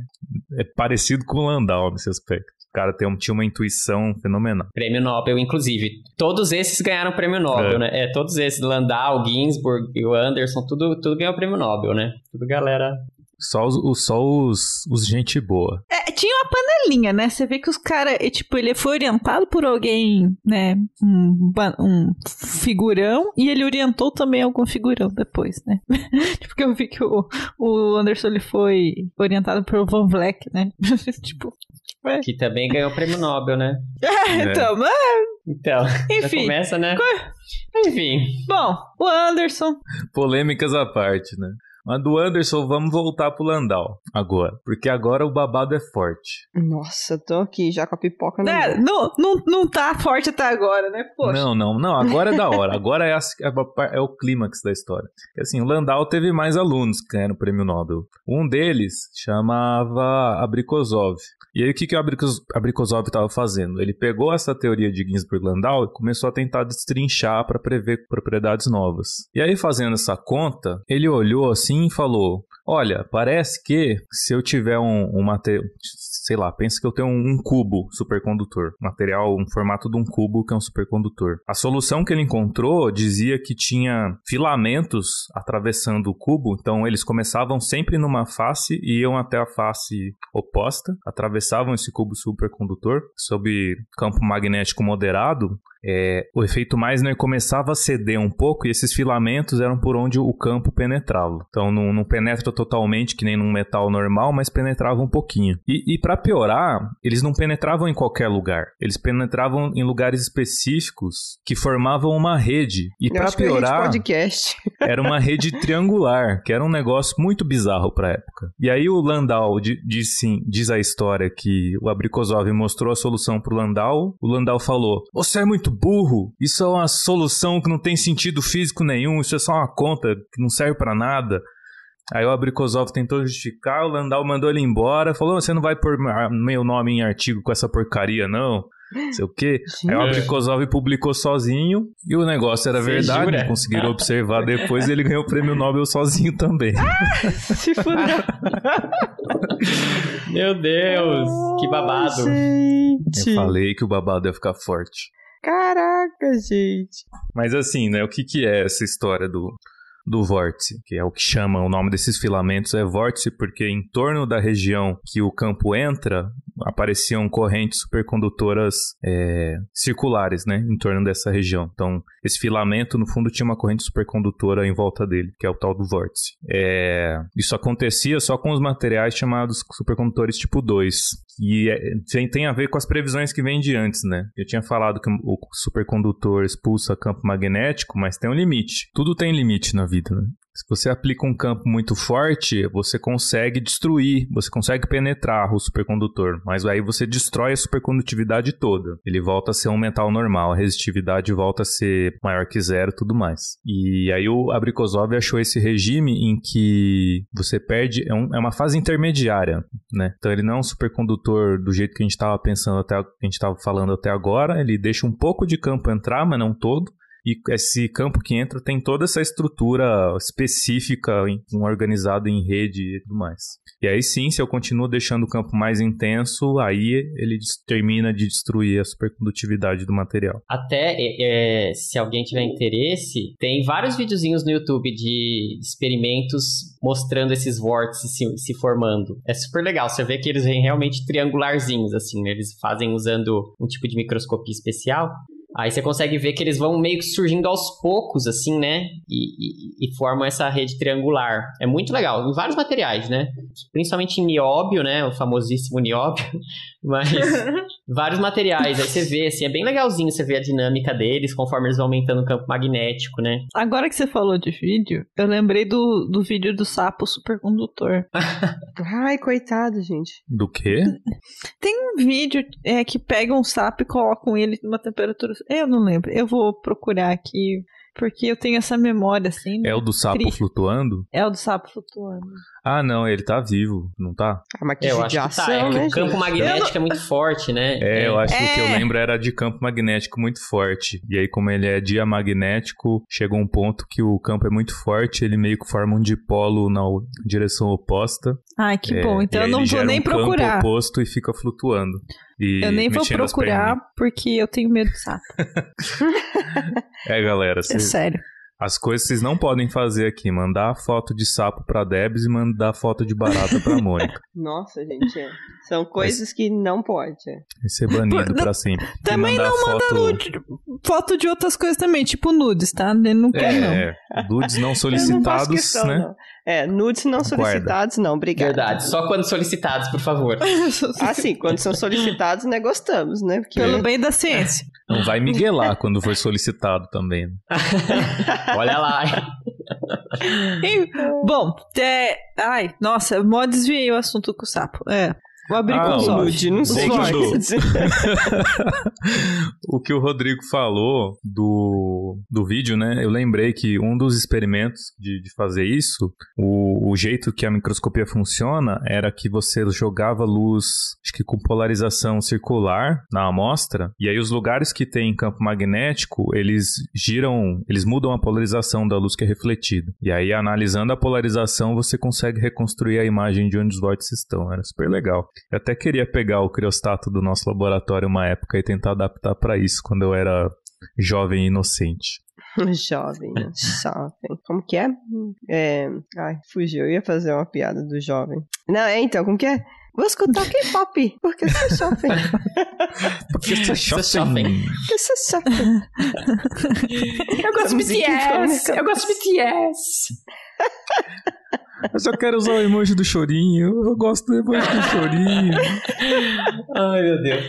é parecido com o Landau nesse aspecto. O cara tem, tinha uma intuição fenomenal. Prêmio Nobel, inclusive. Todos esses ganharam prêmio Nobel, É. né? É, todos esses, Landau, Ginsburg e o Anderson, tudo, tudo ganhou prêmio Nobel, né? Tudo galera. Só os, os- só os, os gente boa. É, tinha uma panelinha, né? Você vê que os caras, tipo, ele foi orientado por alguém, né? Um, um figurão, e ele orientou também algum figurão depois, né? tipo, que eu vi que o, o Anderson ele foi orientado pelo Van Vleck, né? tipo, Que também ganhou prêmio Nobel, né? é, então, mas, Então, já enfim. começa, né? Enfim. Bom, o Anderson, Polêmicas à parte, né? Mas do Anderson, vamos voltar pro Landau agora. Porque agora o babado é forte. Nossa, tô aqui já com a pipoca na É, não, não, não tá forte até agora, né? Poxa. Não, não, não. Agora é da hora. Agora é, a- é é o clímax da história. Porque, Assim, o Landau teve mais alunos que ganharam o prêmio Nobel. Um deles chamava Abrikosov. E aí, o que, que o Abrikos- Abrikosov estava fazendo? Ele pegou essa teoria de Ginsburg-Landau e começou a tentar destrinchar para prever propriedades novas. E aí, fazendo essa conta, ele olhou assim e falou: Olha, parece que se eu tiver um, um material. Sei lá, pensa que eu tenho um, um cubo supercondutor. Material, um formato de um cubo que é um supercondutor. A solução que ele encontrou dizia que tinha filamentos atravessando o cubo, então eles começavam sempre numa face e iam até a face oposta, atravessavam esse cubo supercondutor sob campo magnético moderado. é, o efeito Meissner começava a ceder um pouco e esses filamentos eram por onde o campo penetrava. Então não, não penetra totalmente que nem num metal normal, mas penetrava um pouquinho. E, e para piorar, eles não penetravam em qualquer lugar. Eles penetravam em lugares específicos que formavam uma rede. E Eu para piorar, podcast. era uma rede triangular, que era um negócio muito bizarro pra época. E aí o Landau di- diz, sim, diz a história que o Abrikosov mostrou a solução pro Landau. O Landau falou: "Você é muito burro. Isso é uma solução que não tem sentido físico nenhum. Isso é só uma conta que não serve pra nada." Aí o Abrikosov tentou justificar, o Landau mandou ele embora, falou: "Você não vai pôr meu nome em artigo com essa porcaria não." Não sei o quê. Aí o Abrikosov publicou sozinho e o negócio era Você verdade. jura? Conseguiram observar depois e ele ganhou o prêmio Nobel sozinho também. Se fuder. Meu Deus, que babado. Gente. Eu falei que o babado ia ficar forte. Caraca, gente. Mas assim, né? O que, que é essa história do, do vórtice? Que é o que chama, o nome desses filamentos é vórtice porque em torno da região que o campo entra, apareciam correntes supercondutoras é, circulares, né? Em torno dessa região. Então, esse filamento, no fundo, tinha uma corrente supercondutora em volta dele, que é o tal do vórtice. É, isso acontecia só com os materiais chamados supercondutores tipo 2. E é, tem, a ver com as previsões que vêm de antes, né? Eu tinha falado que o supercondutor expulsa campo magnético, mas tem um limite. Tudo tem limite na vida, né? Se você aplica um campo muito forte, você consegue destruir, você consegue penetrar o supercondutor, mas aí você destrói a supercondutividade toda. Ele volta a ser um metal normal, a resistividade volta a ser maior que zero, tudo mais. E aí o Abrikosov achou esse regime em que você perde, é, um- é uma fase intermediária, né? Então ele não é um supercondutor do jeito que a gente estava pensando até, a gente estava falando até agora, ele deixa um pouco de campo entrar, mas não todo. E esse campo que entra tem toda essa estrutura específica, em- organizada em rede e tudo mais. E aí sim, se eu continuo deixando o campo mais intenso, aí ele termina de destruir a supercondutividade do material. Até, é, é, se alguém tiver interesse, tem vários videozinhos no YouTube de experimentos mostrando esses vórtices se, se formando. É super legal, você vê que eles vêm realmente triangularzinhos, assim, né? Eles fazem usando um tipo de microscopia especial. Aí você consegue ver que eles vão meio que surgindo aos poucos, assim, né? E, e- e formam essa rede triangular. É muito legal, em vários materiais, né? Principalmente em nióbio, né? O famosíssimo nióbio. Mas vários materiais. Aí você vê, assim, é bem legalzinho você ver a dinâmica deles conforme eles vão aumentando o campo magnético, né? Agora que você falou de vídeo, eu lembrei do, do vídeo do sapo supercondutor. Ai, coitado, gente. Do quê? Tem um vídeo é, que pegam um sapo e colocam ele numa temperatura. Eu não lembro. Eu vou procurar aqui. Porque eu tenho essa memória, assim. É o do sapo Tri. flutuando? É o do sapo flutuando. Ah, não, ele tá vivo, não tá? Ah, mas que É, eu acho que tá. É que né, o campo magnético é muito forte, né? É, eu acho que o que eu É. lembro era de campo magnético muito forte. E aí, como ele é diamagnético, chegou um ponto que o campo é muito forte, ele meio que forma um dipolo na o- direção oposta. Ai, que É, bom. e Então eu não ele vou gera nem um campo procurar. oposto e fica flutuando. E Eu nem vou procurar porque eu tenho medo de sapo. É, galera, É cês- sério. As coisas vocês não podem fazer aqui. Mandar foto de sapo pra Debs e mandar foto de barata pra Mônica. Nossa, gente, é. São coisas que não pode. é. Vai ser banido Não- pra sempre. E Também mandar não manda foto... nude, foto de outras coisas também, tipo nudes, tá? Ele não quer, não. É, nudes não Eu não faço solicitados, questão, né? não. É, nudes não solicitados, não, obrigado. Verdade. Só quando solicitados, por favor. Ah, sim, quando são solicitados, né, gostamos, né? Porque... Pelo bem da ciência. Não vai miguelar quando for solicitado também. né? Olha lá. E, bom, é... ai, nossa, mó desviei o assunto com o sapo. É. Vou abrir Ah, com os o nude, não sei o que o Rodrigo falou do, do vídeo, né? Eu lembrei que um dos experimentos de, de fazer isso, o, o jeito que a microscopia funciona era que você jogava luz, acho que com polarização circular na amostra, e aí os lugares que tem campo magnético, eles giram, eles mudam a polarização da luz que é refletida. E aí, analisando a polarização, você consegue reconstruir a imagem de onde os vórtices estão. Era super legal. Eu até queria pegar o criostato do nosso laboratório uma época e tentar adaptar para isso quando eu era jovem e inocente. Jovem, né? jovem. Como que é? é? Ai, fugiu. Eu ia fazer uma piada do jovem. Não, é então, como que é? Vou escutar K-pop, porque sou jovem. Porque você é shopping. Porque sou jovem. Eu gosto de BTS. Eu gosto de BTS. Eu quero usar o emoji do chorinho. Eu gosto do emoji do chorinho. Ai, meu Deus.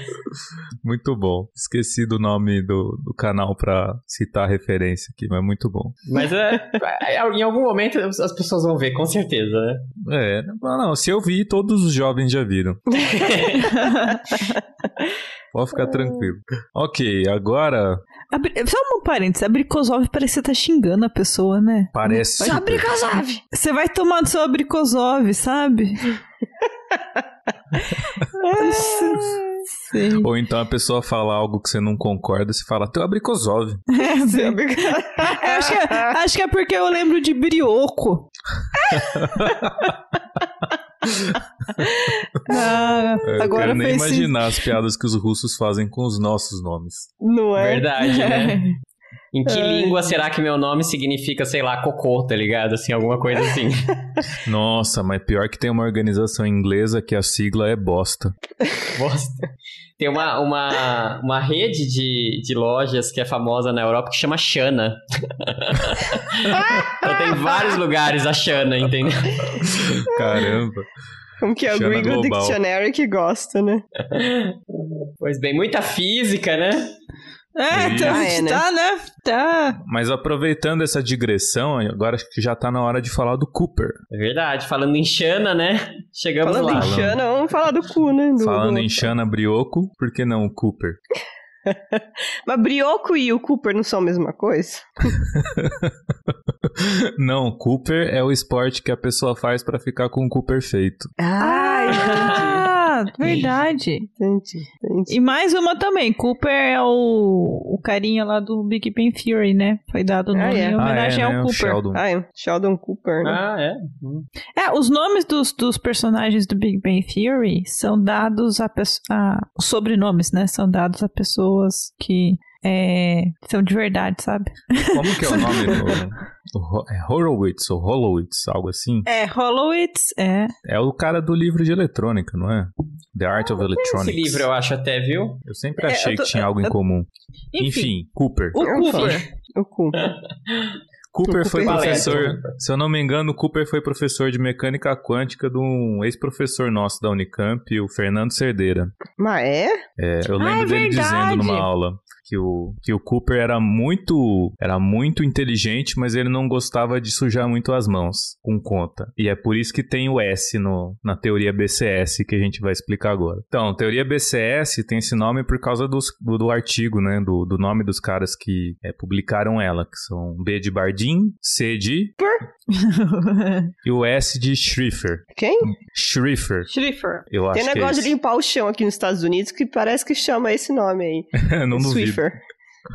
Muito bom. Esqueci do nome do, do canal pra citar a referência aqui, mas muito bom. Mas é, é, em algum momento as pessoas vão ver, com certeza, né? É, não, se eu vi, todos os jovens já viram. Pode ficar tranquilo. Ok, agora Abri... Só um parênteses, abricosov parece que você tá xingando a pessoa, né? parece. Sou Abricosov. Você vai tomar do seu abricosov, sabe? Sei. Ou então a pessoa fala algo que você não concorda, você fala, teu abricosov. É. Eu acho, que é, acho que é porque eu lembro de brioco. Ah, É, Eu agora quero nem imaginar as piadas que os russos fazem com os nossos nomes. Não é? Verdade, né? Em que Ai, língua será que meu nome significa, sei lá, cocô, tá ligado? Assim, alguma coisa assim. Nossa, mas pior que tem uma organização inglesa que a sigla é bosta. Bosta. Tem uma, uma, uma rede de, de lojas que é famosa na Europa que chama Xana. então tem vários lugares a Xana, entendeu? Caramba. Como que é o Xana Google Global. Dictionary que gosta, né? Pois bem, muita física, né? É, então, Ah, é, né? tá, né? Tá. Mas aproveitando essa digressão, agora acho que já tá na hora de falar do Cooper. É verdade. Falando em Xana, né? Chegamos Falando lá. em Xana, vamos falar do cu, né? Do- Falando do- em Xana Brioco, por que não o Cooper? Mas Brioco e o Cooper não são a mesma coisa? Não, Cooper é o esporte que a pessoa faz pra ficar com o cu perfeito. Ah, verdade. entendi, entendi. E mais uma também. Cooper é o, o carinha lá do Big Bang Theory, né? Foi dado o Ah, nome é. em homenagem ah, é, né? ao Cooper. Sheldon. Ah, é. Sheldon Cooper, né? Ah, é? Hum. É, os nomes dos, dos personagens do Big Bang Theory são dados a, pesso- a os sobrenomes, né? São dados a pessoas que é, são de verdade, sabe? Como que é o nome do... é Horowitz ou Holowitz, algo assim? É, Holowitz, é. É o cara do livro de eletrônica, não é? The Art of Esse Electronics. livro eu acho até, viu? Eu sempre É, achei eu tô- que tinha algo em eu- comum. Enfim, Enfim, Cooper. o. Cooper. O cu. Cooper foi Cooper professor, se eu não me engano, Cooper foi professor de mecânica quântica de um ex-professor nosso da Unicamp, o Fernando Cerdeira. Mas é? É, eu Ah, lembro é dele dizendo numa aula que o, que o Cooper era muito era muito inteligente, mas ele não gostava de sujar muito as mãos com conta. E é por isso que tem o S no, na teoria BCS que a gente vai explicar agora. Então, teoria BCS tem esse nome por causa dos, do, do artigo, né? Do, do nome dos caras que é, publicaram ela, que são B de Bardeen, C de e o S de Schrieffer. Quem? Schrieffer, Schrieffer. eu acho Tem que é negócio de isso. limpar o chão aqui nos Estados Unidos que parece que chama esse nome aí. não duvido. Swiffer.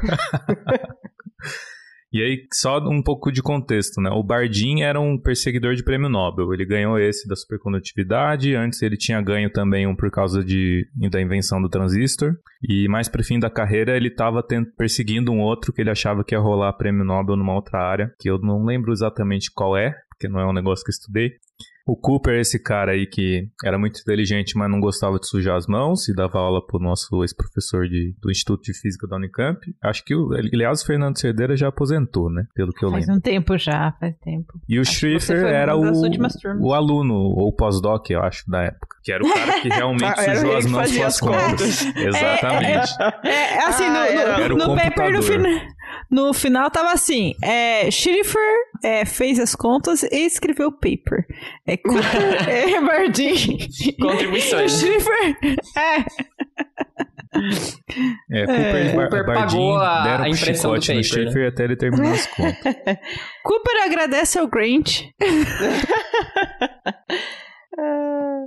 E aí, só um pouco de contexto, né? O Bardeen era um perseguidor de prêmio Nobel. Ele ganhou esse da supercondutividade. Antes ele tinha ganho também um por causa de, da invenção do transistor. E mais pro fim da carreira ele estava perseguindo um outro que ele achava que ia rolar prêmio Nobel numa outra área, que eu não lembro exatamente qual é, porque não é um negócio que eu estudei. O Cooper é esse cara aí que era muito inteligente, mas não gostava de sujar as mãos e dava aula pro nosso ex-professor do Instituto de Física da Unicamp. Acho que, aliás, o Fernando Cerdeira já aposentou, né? Pelo que eu Faz lembro. um tempo já, faz tempo. E o Acho Schrieffer era o, o aluno, ou pós-doc, eu acho, da época. Que era o cara que realmente Ah, sujou as mãos com as as contas. contas. Exatamente. É, é assim, Ah, no, no- era- Era o no paper no, computador. No final tava assim: é, Schrieffer é, fez as contas e escreveu o paper. É Cooper, é Bardin. Contribuições. Schrieffer, é. É, Cooper e Bar Cooper Bardin pagou a- deram a um impressão do chicote no paper, Schrieffer até ele terminar as contas. Cooper agradece ao Grant.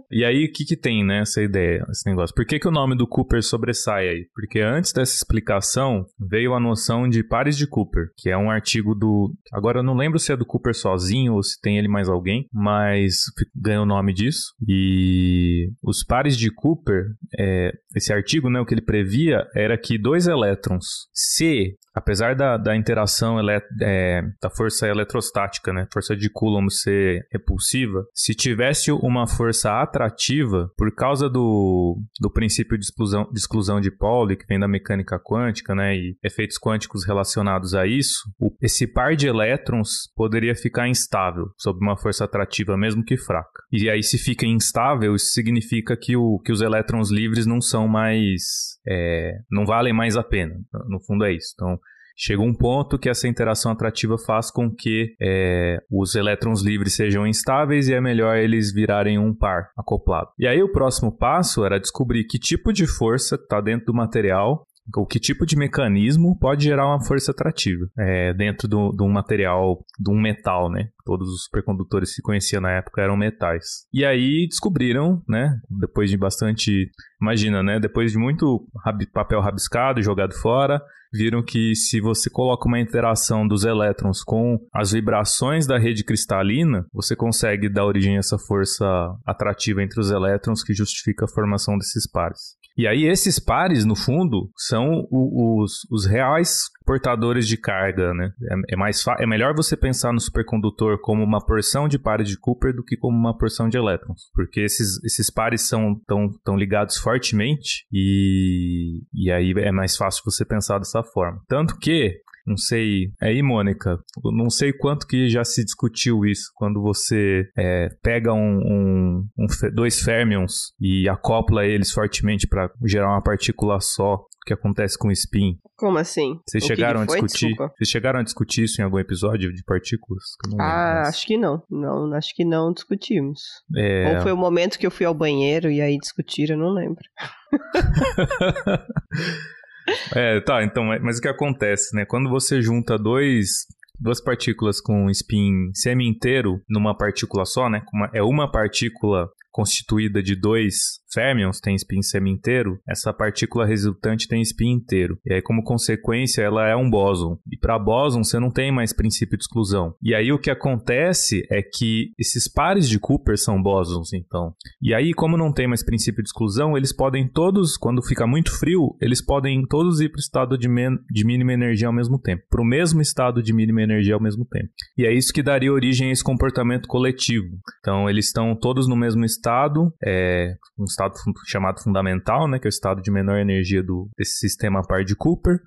E aí, o que que tem, né, essa ideia, esse negócio? Por que que o nome do Cooper sobressai aí? Porque antes dessa explicação, veio a noção de pares de Cooper, que é um artigo do... Agora, eu não lembro se é do Cooper sozinho ou se tem ele mais alguém, mas ganhou o nome disso. E os pares de Cooper, é, esse artigo, né, o que ele previa era que dois elétrons, se apesar da, da interação é, da força eletrostática, né, força de Coulomb ser repulsiva, se tivesse uma força atrativa, por causa do, do princípio de exclusão, de exclusão de Pauli, que vem da mecânica quântica, né, e efeitos quânticos relacionados a isso, o- esse par de elétrons poderia ficar instável sob uma força atrativa, mesmo que fraca. E aí, se fica instável, isso significa que, o, que os elétrons livres não são mais. é, não valem mais a pena. No fundo, é isso. Então, chega um ponto que essa interação atrativa faz com que é, os elétrons livres sejam instáveis e é melhor eles virarem um par acoplado. E aí, o próximo passo era descobrir que tipo de força está dentro do material o que tipo de mecanismo pode gerar uma força atrativa é, dentro de um material, de um metal, né? Todos os supercondutores que se conhecia na época eram metais. E aí descobriram, né? Depois de bastante. Imagina, né? Depois de muito papel rabiscado, jogado fora, viram que se você coloca uma interação dos elétrons com as vibrações da rede cristalina, você consegue dar origem a essa força atrativa entre os elétrons que justifica a formação desses pares. E aí esses pares, no fundo, são o- os, os reais portadores de carga, né? É, é mais é melhor você pensar no supercondutor como uma porção de pares de Cooper do que como uma porção de elétrons, porque esses, esses pares são tão, tão ligados fortemente e, e aí é mais fácil você pensar dessa forma. Tanto que não sei, aí Mônica, não sei quanto que já se discutiu isso quando você é, pega um, um- um dois fermions e acopla eles fortemente para gerar uma partícula só, o que acontece com o spin. Como assim? Vocês O chegaram a discutir? Desculpa. Vocês chegaram a discutir isso em algum episódio de partículas? Lembro Ah, acho que não. Não, acho que não discutimos. É, Ou foi o momento que eu fui ao banheiro e aí discutiram, eu não lembro. É, tá, então, mas- mas o que acontece, né? Quando você junta dois, duas partículas com spin semi-inteiro numa partícula só, né? é uma partícula constituída de dois fermions, tem spin semi-inteiro, essa partícula resultante tem spin inteiro. E aí, como consequência, ela é um bóson. E para bóson, você não tem mais princípio de exclusão. E aí, o que acontece é que esses pares de Cooper são bósons, então. E aí, como não tem mais princípio de exclusão, eles podem todos, quando fica muito frio, eles podem todos ir para o estado de, de mínima energia ao mesmo tempo. Para o mesmo estado de mínima energia ao mesmo tempo. E é isso que daria origem a esse comportamento coletivo. Então, eles estão todos no mesmo estado, é, um estado chamado fundamental, né, que é o estado de menor energia do, desse sistema par de Cooper.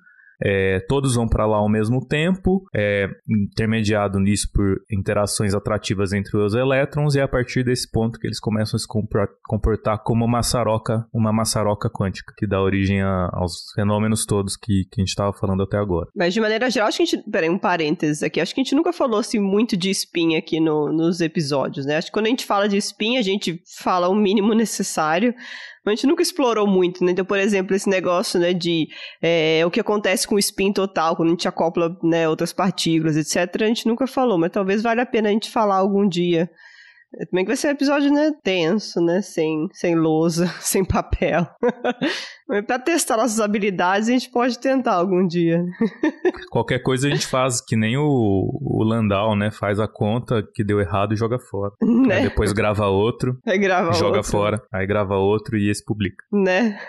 É, todos vão para lá ao mesmo tempo, é, intermediado nisso por interações atrativas entre os elétrons, e é a partir desse ponto que eles começam a se compor- comportar como uma maçaroca, uma maçaroca quântica, que dá origem a- aos fenômenos todos que, que a gente estava falando até agora. Mas de maneira geral, acho que a gente. Peraí, um parênteses aqui. Acho que a gente nunca falou assim muito de spin aqui no- nos episódios, né? Acho que quando a gente fala de spin, a gente fala o mínimo necessário. Mas a gente nunca explorou muito, né? Então, por exemplo, esse negócio, né, de é, o que acontece com o spin total, quando a gente acopla né, outras partículas, etc., a gente nunca falou, mas talvez valha a pena a gente falar algum dia. É, Também que vai ser um episódio, né, tenso, né, sem, sem lousa, sem papel. Mas pra testar nossas habilidades, a gente pode tentar algum dia. Qualquer coisa a gente faz, que nem o, o Landau, né? Faz a conta que deu errado e joga fora. Aí Né? depois grava outro, Aí grava joga outro, fora, aí grava outro e esse publica. Né?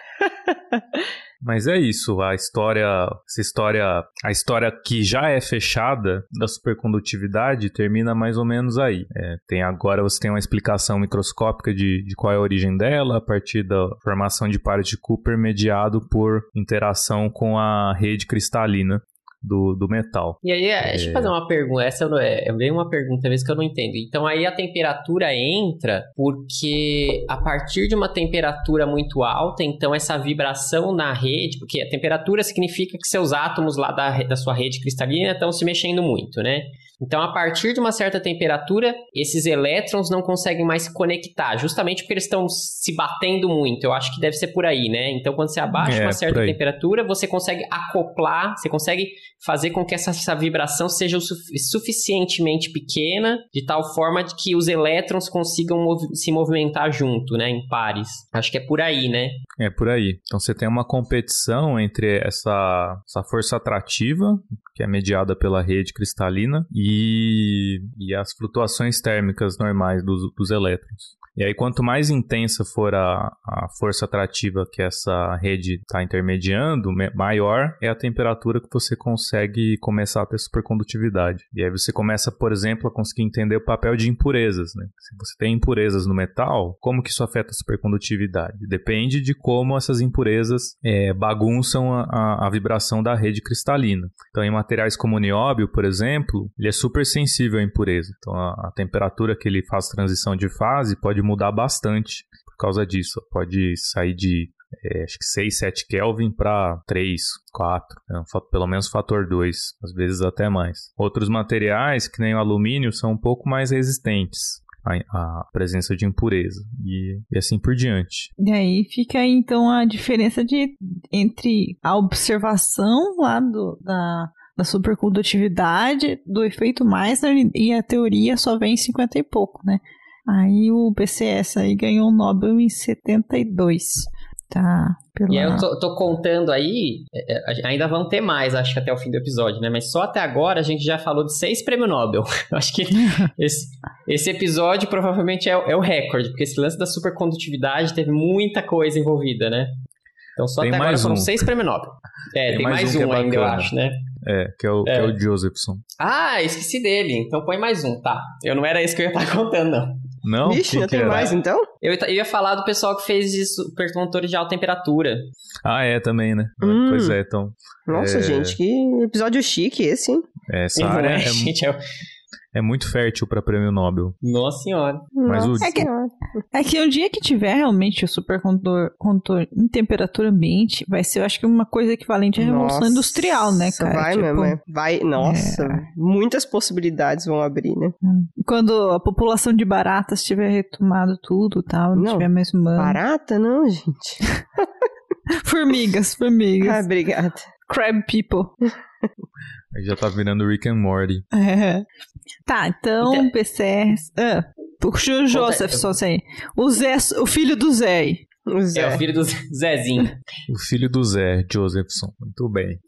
Mas é isso, a história, essa história, a história que já é fechada da supercondutividade termina mais ou menos aí. É, tem agora você tem uma explicação microscópica de, de qual é a origem dela a partir da formação de pares de Cooper mediado por interação com a rede cristalina do, do metal. E aí, é... deixa eu fazer uma pergunta. Essa não é, é bem uma pergunta mesmo que eu não entendo. Então aí a temperatura entra porque a partir de uma temperatura muito alta, então essa vibração na rede, porque a temperatura significa que seus átomos lá da, da sua rede cristalina estão se mexendo muito, né? Então, a partir de uma certa temperatura, esses elétrons não conseguem mais se conectar, justamente porque eles estão se batendo muito. Eu acho que deve ser por aí, né? Então, quando você abaixa é, uma certa temperatura, você consegue acoplar, você consegue fazer com que essa, essa vibração seja su suficientemente pequena, de tal forma de que os elétrons consigam mov se movimentar junto, né? Em pares. Acho que é por aí, né? É por aí. Então, você tem uma competição entre essa, essa força atrativa, que é mediada pela rede cristalina, e, e as flutuações térmicas normais dos, dos elétrons. E aí, quanto mais intensa for a, a força atrativa que essa rede está intermediando, maior é a temperatura que você consegue começar a ter supercondutividade. E aí você começa, por exemplo, a conseguir entender o papel de impurezas. Né? Se você tem impurezas no metal, como que isso afeta a supercondutividade? Depende de como essas impurezas é, bagunçam a, a, a, vibração da rede cristalina. Então, em materiais como o nióbio, por exemplo, ele é super sensível à impureza. Então, a, a temperatura que ele faz transição de fase pode pode mudar bastante por causa disso. Pode sair de é, acho que 6, 7 Kelvin para 3, 4, né? pelo menos fator 2, às vezes até mais. Outros materiais, que nem o alumínio, são um pouco mais resistentes à, presença de impureza e, e, assim por diante. E aí fica então a diferença de, entre a observação lá do, da, da supercondutividade, do efeito mais e a teoria só vem em 50 e pouco, né? Aí o BCS aí ganhou o Nobel em 72. Tá. Pela... E aí eu tô, tô, contando aí, é, é, ainda vão ter mais, acho que até o fim do episódio, né? Mas só até agora a gente já falou de seis prêmios Nobel. acho que esse, esse episódio provavelmente é, é, o recorde, porque esse lance da supercondutividade teve muita coisa envolvida, né? Então só tem até agora um. foram seis prêmios Nobel. É, tem, tem mais, mais, um, um é ainda, eu acho, né? É, que é o, é. Que é o Josephson. Ah, esqueci dele. Então põe mais um, tá. Eu não era isso que eu ia estar contando, não. Não? Vixe, ainda tem mais então? Eu, eu, ia falar do pessoal que fez isso, supercondutores de alta temperatura. Ah, é, também, né? Hum. Pois é, então. Nossa, é... gente, que episódio chique esse, hein? Essa área é, é, gente, é, é muito fértil para prêmio Nobel. Nossa senhora. Mas Nossa o... é, que, é que um dia que tiver realmente o supercondutor em temperatura ambiente, vai ser, eu acho que uma coisa equivalente à revolução nossa, industrial, né, cara? Vai tipo, mesmo, é. Vai, nossa, é... muitas possibilidades vão abrir, né? Hum. Quando a população de baratas tiver retomado tudo tal, não, não tiver mais humano. Barata não, gente. formigas, formigas. Ah, obrigada. Crab people. Aí já tá virando Rick and Morty. É. Tá, então, então PCR. Ah, puxa o Joseph, só sei. O Zé, o filho do Zé. O Zé. É o filho do Zezinho. o filho do Zé, Josephson. Muito bem.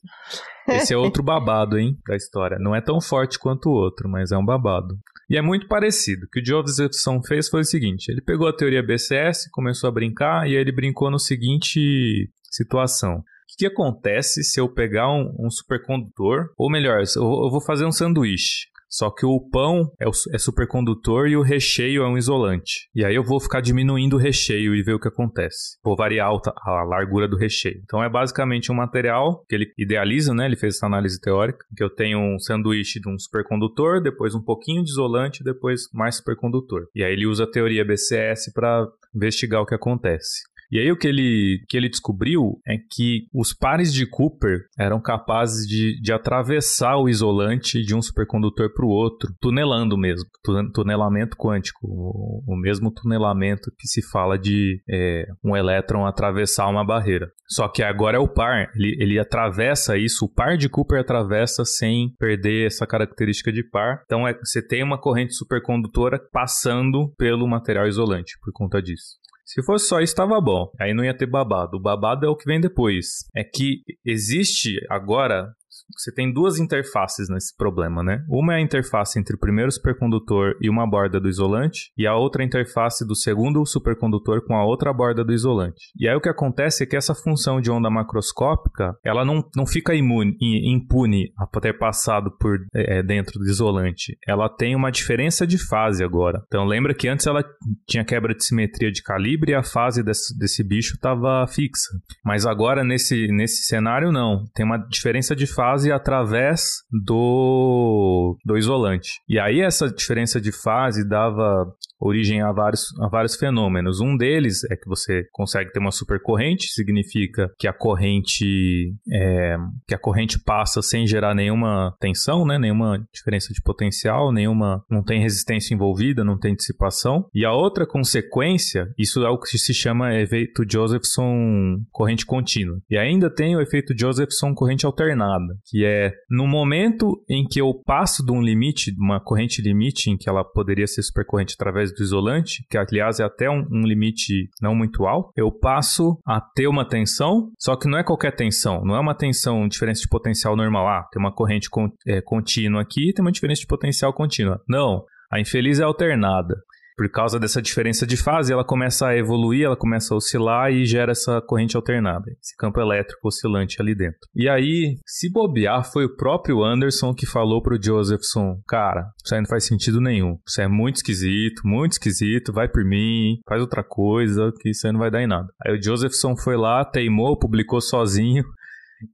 Esse é outro babado, hein, da história. Não é tão forte quanto o outro, mas é um babado. E é muito parecido. O que o Josephson fez foi o seguinte: ele pegou a teoria BCS, começou a brincar, e aí ele brincou no seguinte situação. O que acontece se eu pegar um, um supercondutor, ou melhor, eu, eu vou fazer um sanduíche. Só que o pão é, o, é, supercondutor e o recheio é um isolante. E aí eu vou ficar diminuindo o recheio e ver o que acontece. Vou variar a, a largura do recheio. Então é basicamente um material que ele idealiza, né? Ele fez essa análise teórica, que eu tenho um sanduíche de um supercondutor, depois um pouquinho de isolante, depois mais supercondutor. E aí ele usa a teoria BCS para investigar o que acontece. E aí o que ele, que ele descobriu é que os pares de Cooper eram capazes de, de atravessar o isolante de um supercondutor para o outro, tunelando mesmo, tunelamento quântico, o, o, mesmo tunelamento que se fala de é, um elétron atravessar uma barreira. Só que agora é o par, ele, ele atravessa isso, o par de Cooper atravessa sem perder essa característica de par. Então é, você tem uma corrente supercondutora passando pelo material isolante por conta disso. Se fosse só isso, estava bom. Aí não ia ter babado. O babado é o que vem depois. É que existe agora você tem duas interfaces nesse problema, né? Uma é a interface entre o primeiro supercondutor e uma borda do isolante, e a outra interface do segundo supercondutor com a outra borda do isolante. E aí o que acontece é que essa função de onda macroscópica, ela não, não fica imune, impune a ter passado por é, dentro do isolante. Ela tem uma diferença de fase agora. Então lembra que antes ela tinha quebra de simetria de calibre e a fase desse, desse bicho estava fixa. Mas agora nesse, nesse cenário não. Tem uma diferença de fase através do, do isolante. E aí essa diferença de fase dava origem a vários, a vários fenômenos. Um deles é que você consegue ter uma supercorrente, significa que a corrente é, que a corrente passa sem gerar nenhuma tensão, né? nenhuma diferença de potencial, nenhuma não tem resistência envolvida, não tem dissipação. E a outra consequência, isso é o que se chama efeito Josephson corrente contínua. E ainda tem o efeito Josephson corrente alternada, que é no momento em que eu passo de um limite, uma corrente limite em que ela poderia ser supercorrente através do isolante, que aliás é até um, um limite não muito alto, eu passo a ter uma tensão, só que não é qualquer tensão, não é uma tensão diferença de potencial normal. Ah, tem uma corrente con é, contínua aqui tem uma diferença de potencial contínua. Não, a infeliz é alternada por causa dessa diferença de fase, ela começa a evoluir, ela começa a oscilar e gera essa corrente alternada, esse campo elétrico oscilante ali dentro. E aí, se bobear, foi o próprio Anderson que falou pro Josephson, cara, isso aí não faz sentido nenhum, isso é muito esquisito, muito esquisito, vai por mim, faz outra coisa, que isso aí não vai dar em nada. Aí o Josephson foi lá, teimou, publicou sozinho,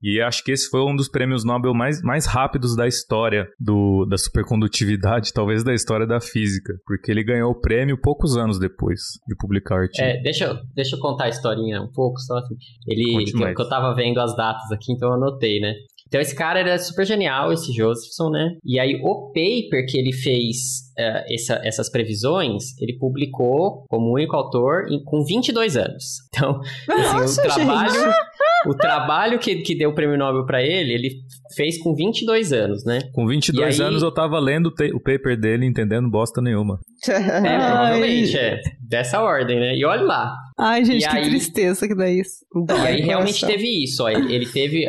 e acho que esse foi um dos prêmios Nobel mais, mais rápidos da história do, da supercondutividade, talvez da história da física, porque ele ganhou o prêmio poucos anos depois de publicar o artigo. É, deixa, eu, deixa eu contar a historinha um pouco, só assim. Ele, que, que, eu tava vendo as datas aqui, então eu anotei, né? Então esse cara era super genial, esse Josephson, né? E aí o paper que ele fez uh, essa, essas previsões, ele publicou como único autor em, com 22 anos. Então, Nossa, assim, o trabalho... Gente o trabalho que, que deu o prêmio Nobel para ele, ele fez com 22 anos, né? Com 22 aí... anos eu tava lendo o paper dele entendendo bosta nenhuma. É, provavelmente, é. Dessa ordem, né? E olha lá. Ai, gente, e que aí... tristeza que dá isso. Dá e aí realmente teve isso, ó. Ele teve.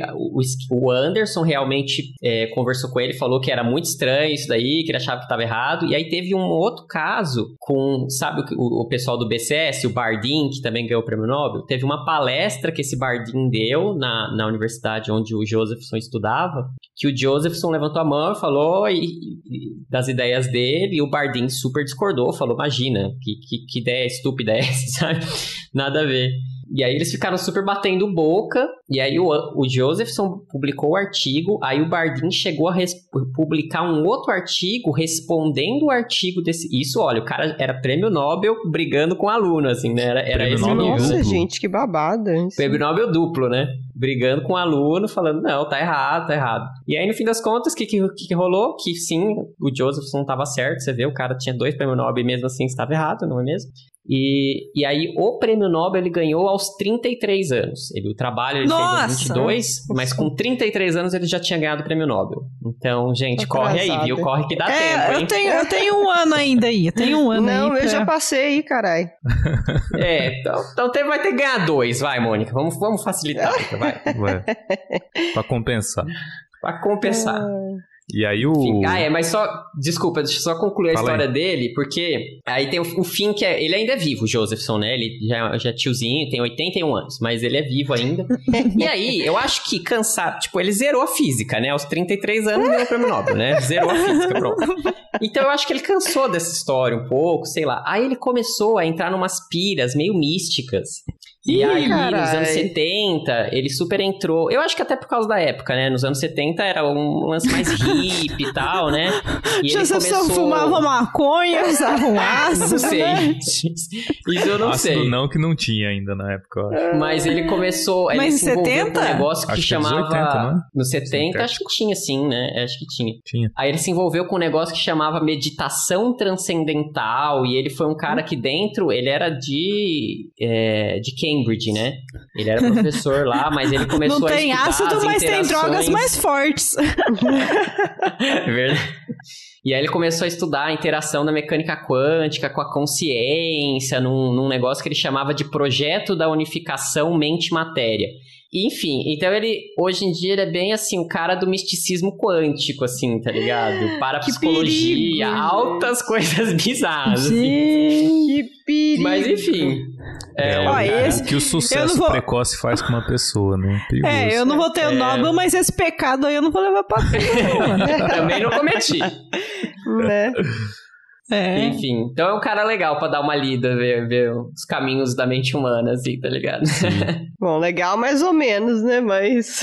O, Anderson realmente é, conversou com ele, falou que era muito estranho isso daí, que ele achava que estava errado. E aí teve um outro caso com, sabe, o, o pessoal do BCS, o Bardin, que também ganhou o prêmio Nobel. Teve uma palestra que esse Bardin deu na, na universidade onde o Josephson estudava, que o Josephson levantou a mão e falou e, e, das ideias dele, e o Bardin super discordou, falou: imagina, que, que, que ideia estúpida é essa, sabe? Nada a ver. E aí eles ficaram super batendo boca. E aí o, o Josephson publicou o artigo. Aí o Bardin chegou a publicar um outro artigo respondendo o artigo desse. Isso, olha, o cara era prêmio Nobel brigando com aluno, assim, né? Era, era esse Nobel Nossa, duplo. gente, que babada. Prêmio Nobel duplo, né? Brigando com o aluno, falando, não, tá errado, tá errado. E aí, no fim das contas, o que, que, que, rolou? Que sim, o Josephson tava certo, você vê, o cara tinha dois prêmios Nobel e mesmo assim estava errado, não é mesmo? E, e aí, o prêmio Nobel ele ganhou aos 33 anos. Ele, o trabalho ele Nossa! fez aos 22, mas com 33 anos ele já tinha ganhado o prêmio Nobel. Então, gente, corre aí, viu? Corre que dá é, tempo, hein? Eu tenho, eu tenho um ano ainda aí. Eu tenho um ano Não, aí. Não, eu já passei aí, carai. É, então, então vai ter que ganhar dois, vai, Mônica. Vamos, vamos facilitar, vai. Ué, pra compensar. Pra compensar. E aí o. Ah, é, mas só. Desculpa, deixa eu só concluir a história aí. dele, porque aí tem o, o fim que é. Ele ainda é vivo, o Josephson, né? Ele já, já é tiozinho, tem 81 anos, mas ele é vivo ainda. e aí, eu acho que cansado. Tipo, ele zerou a física, né? Aos 33 anos ganhou o prêmio Nobel, né? Zerou a física, pronto. Então eu acho que ele cansou dessa história um pouco, sei lá. Aí ele começou a entrar numas piras meio místicas. E Ih, aí, carai. nos anos 70, ele super entrou. Eu acho que até por causa da época, né? Nos anos 70 era um lance mais hippie e tal, né? E Já ele começou... fumava maconha, usava um ácido. não sei. Né? Isso eu não ácido sei. não, que não tinha ainda na época, eu acho. Mas ele começou. Ele Mas em 70? Um negócio que acho chamava. Que 80, não é? No 70, 70, acho que tinha, sim, né? Acho que tinha. Tinha. Aí ele se envolveu com um negócio que chamava meditação transcendental. E ele foi um cara que dentro, ele era de, é, de Cambridge, né? Ele era professor lá, mas ele começou Não a tem ácido, mas tem drogas mais fortes. é verdade. E aí ele começou a estudar a interação da mecânica quântica com a consciência, num, num negócio que ele chamava de projeto da unificação mente-matéria. Enfim, então ele, hoje em dia, ele é bem assim, o cara do misticismo quântico, assim, tá ligado? Para psicologia, altas coisas bizarras. assim. Gente. Que perigo. Mas enfim. É, É, Ó, esse- que o sucesso vou- precoce faz com uma pessoa, né? Perigoso. É, eu não vou ter o É. Nobel, mas esse pecado aí eu não vou levar pra cima. também não cometi. Né? É. Enfim, então é um cara legal pra dar uma lida, ver, ver os caminhos da mente humana, assim, tá ligado? Bom, legal mais ou menos, né? Mas.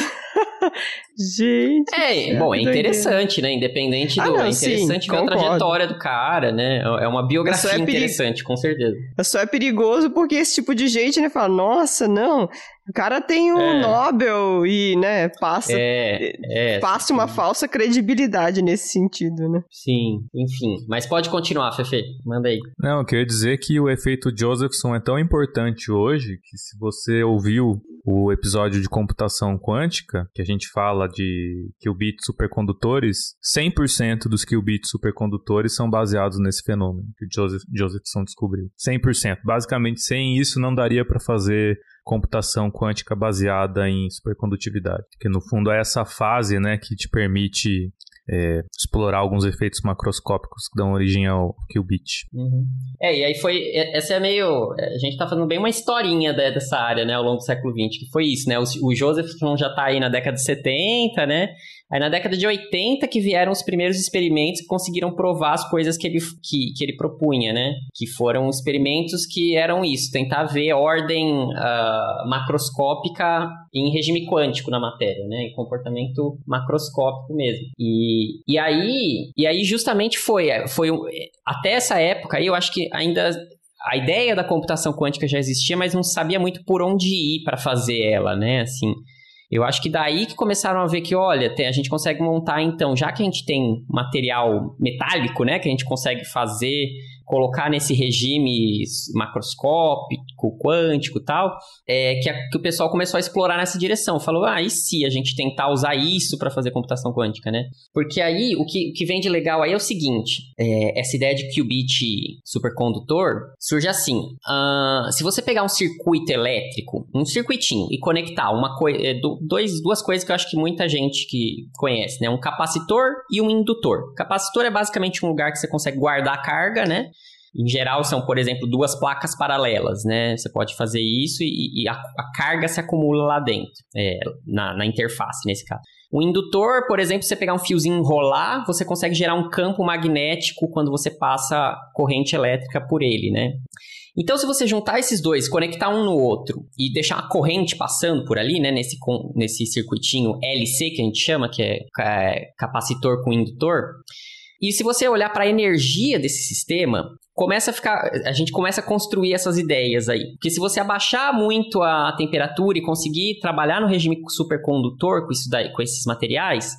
Gente. É, bom, é interessante, né? Independente do. Ah, não, é sim, interessante ver a concordo. trajetória do cara, né? É uma biografia é perigo- interessante, com certeza. Só é perigoso porque esse tipo de gente, né, fala, nossa, não, o cara tem um É. Nobel e, né, passa, É, é. passa uma falsa credibilidade nesse sentido, né? Sim, enfim. Mas pode continuar, Fefe. Manda aí. Não, eu queria dizer que o efeito Josephson é tão importante hoje que se você ouviu o episódio de computação quântica, que a gente fala de qubits supercondutores, 100% dos qubits supercondutores são baseados nesse fenômeno que o Joseph, Josephson descobriu. 100%. Basicamente, sem isso não daria para fazer computação quântica baseada em supercondutividade, que no fundo é essa fase, né, que te permite é, explorar alguns efeitos macroscópicos que dão origem ao qubit. Uhum. É, e aí foi. é- Essa é meio. A gente tá fazendo bem uma historinha de- dessa área, né, ao longo do século XX, que foi isso, né? O, o Josephson já tá aí na década de 70, né? Aí na década de 80 que vieram os primeiros experimentos que conseguiram provar as coisas que ele, que, que ele propunha, né? Que foram experimentos que eram isso, tentar ver ordem ah, macroscópica em regime quântico na matéria, né? Em comportamento macroscópico mesmo. E, e aí, e aí justamente foi, foi até essa época aí eu acho que ainda a ideia da computação quântica já existia, mas não sabia muito por onde ir para fazer ela, né? Assim, eu acho que daí que começaram a ver que, olha, a gente consegue montar, então, já que a gente tem material metálico, né, que a gente consegue fazer, colocar nesse regime macroscópico, quântico e tal, é, que, a- que o pessoal começou a explorar nessa direção. Falou, ah, e se a gente tentar usar isso para fazer computação quântica, né? Porque aí, o que, o que vem de legal aí é o seguinte, é, essa ideia de qubit supercondutor surge assim, ah, se você pegar um circuito elétrico, um circuitinho, e conectar uma coi- é, dois, duas coisas que eu acho que muita gente que conhece, né? Um capacitor e um indutor. Capacitor é basicamente um lugar que você consegue guardar a carga, né? Em geral, são, por exemplo, duas placas paralelas, né? Você pode fazer isso e, e a, a carga se acumula lá dentro, é, na, na interface, nesse caso. O indutor, por exemplo, você pegar um fiozinho e enrolar, você consegue gerar um campo magnético quando você passa corrente elétrica por ele, né? Então, se você juntar esses dois, conectar um no outro e deixar uma corrente passando por ali, né, nesse, nesse circuitinho LC que a gente chama, que é, capacitor com indutor, e se você olhar para a energia desse sistema, começa a ficar, a gente começa a construir essas ideias aí. Porque se você abaixar muito a temperatura e conseguir trabalhar no regime supercondutor com isso daí, com esses materiais,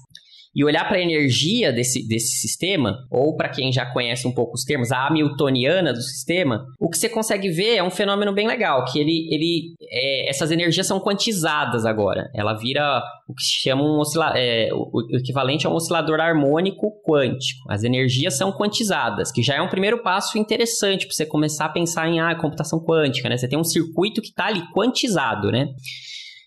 e olhar para a energia desse, desse sistema, ou para quem já conhece um pouco os termos, a hamiltoniana do sistema, o que você consegue ver é um fenômeno bem legal, que ele, ele é, essas energias são quantizadas agora. Ela vira o que se chama um oscila é, o, o equivalente a um oscilador harmônico quântico. As energias são quantizadas, que já é um primeiro passo interessante para você começar a pensar em ah, computação quântica, né? Você tem um circuito que está ali quantizado, né?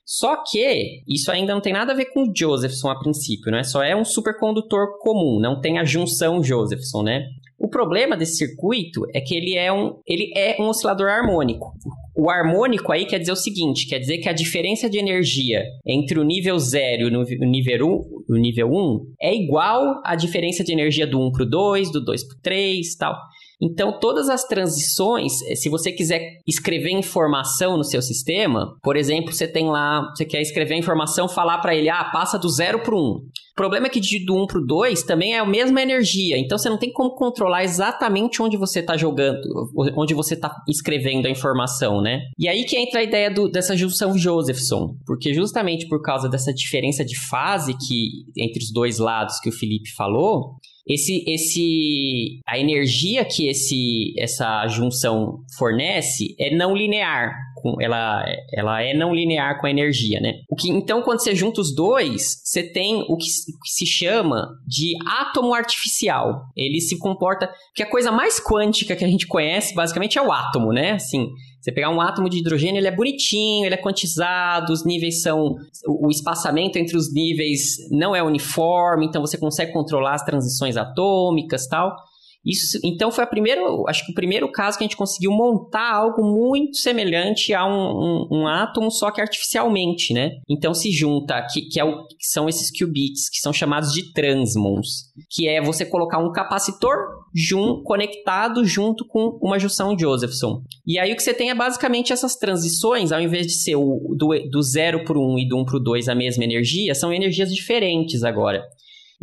Só que isso ainda não tem nada a ver com o Josephson a princípio, né? Só é um supercondutor comum, não tem a junção Josephson, né? O problema desse circuito é que ele é um, ele é um oscilador harmônico. O harmônico aí quer dizer o seguinte, quer dizer que a diferença de energia entre o nível 0 e o nível- o nível 1 o nível 1 é igual à diferença de energia do 1 para o 2, do 2 para o 3 e tal. Então, todas as transições, eh, se você quiser escrever informação no seu sistema, por exemplo, você tem lá, você quer escrever informação, falar para ele, ah, passa do 0 para 1. O problema é que de do 1 para o 2 também é a mesma energia, então você não tem como controlar exatamente onde você está jogando, onde você está escrevendo a informação, né? E aí que entra a ideia do- dessa junção Josephson, porque justamente por causa dessa diferença de fase que entre os dois lados que o Felipe falou, esse, esse, a energia que esse, essa junção fornece é não linear. Ela, ela é não linear com a energia, né? O que, então, quando você junta os dois, você tem o que, se- o que se chama de átomo artificial. Ele se comporta... Que a coisa mais quântica que a gente conhece, basicamente, é o átomo, né? Assim, Você pegar um átomo de hidrogênio, ele é bonitinho, ele é quantizado, os níveis são. O, espaçamento entre os níveis não é uniforme, então você consegue controlar as transições atômicas tal. Isso, então foi a primeira, acho que o primeiro caso que a gente conseguiu montar algo muito semelhante a um, um, um átomo, só que artificialmente, né? Então se junta, que, que, é o, que são esses qubits, que são chamados de transmons, que é você colocar um capacitor jun, conectado junto com uma junção Josephson. E aí o que você tem é basicamente essas transições, ao invés de ser o, do, do 0 para o 1 e do 1 para o 2 a mesma energia, são energias diferentes agora.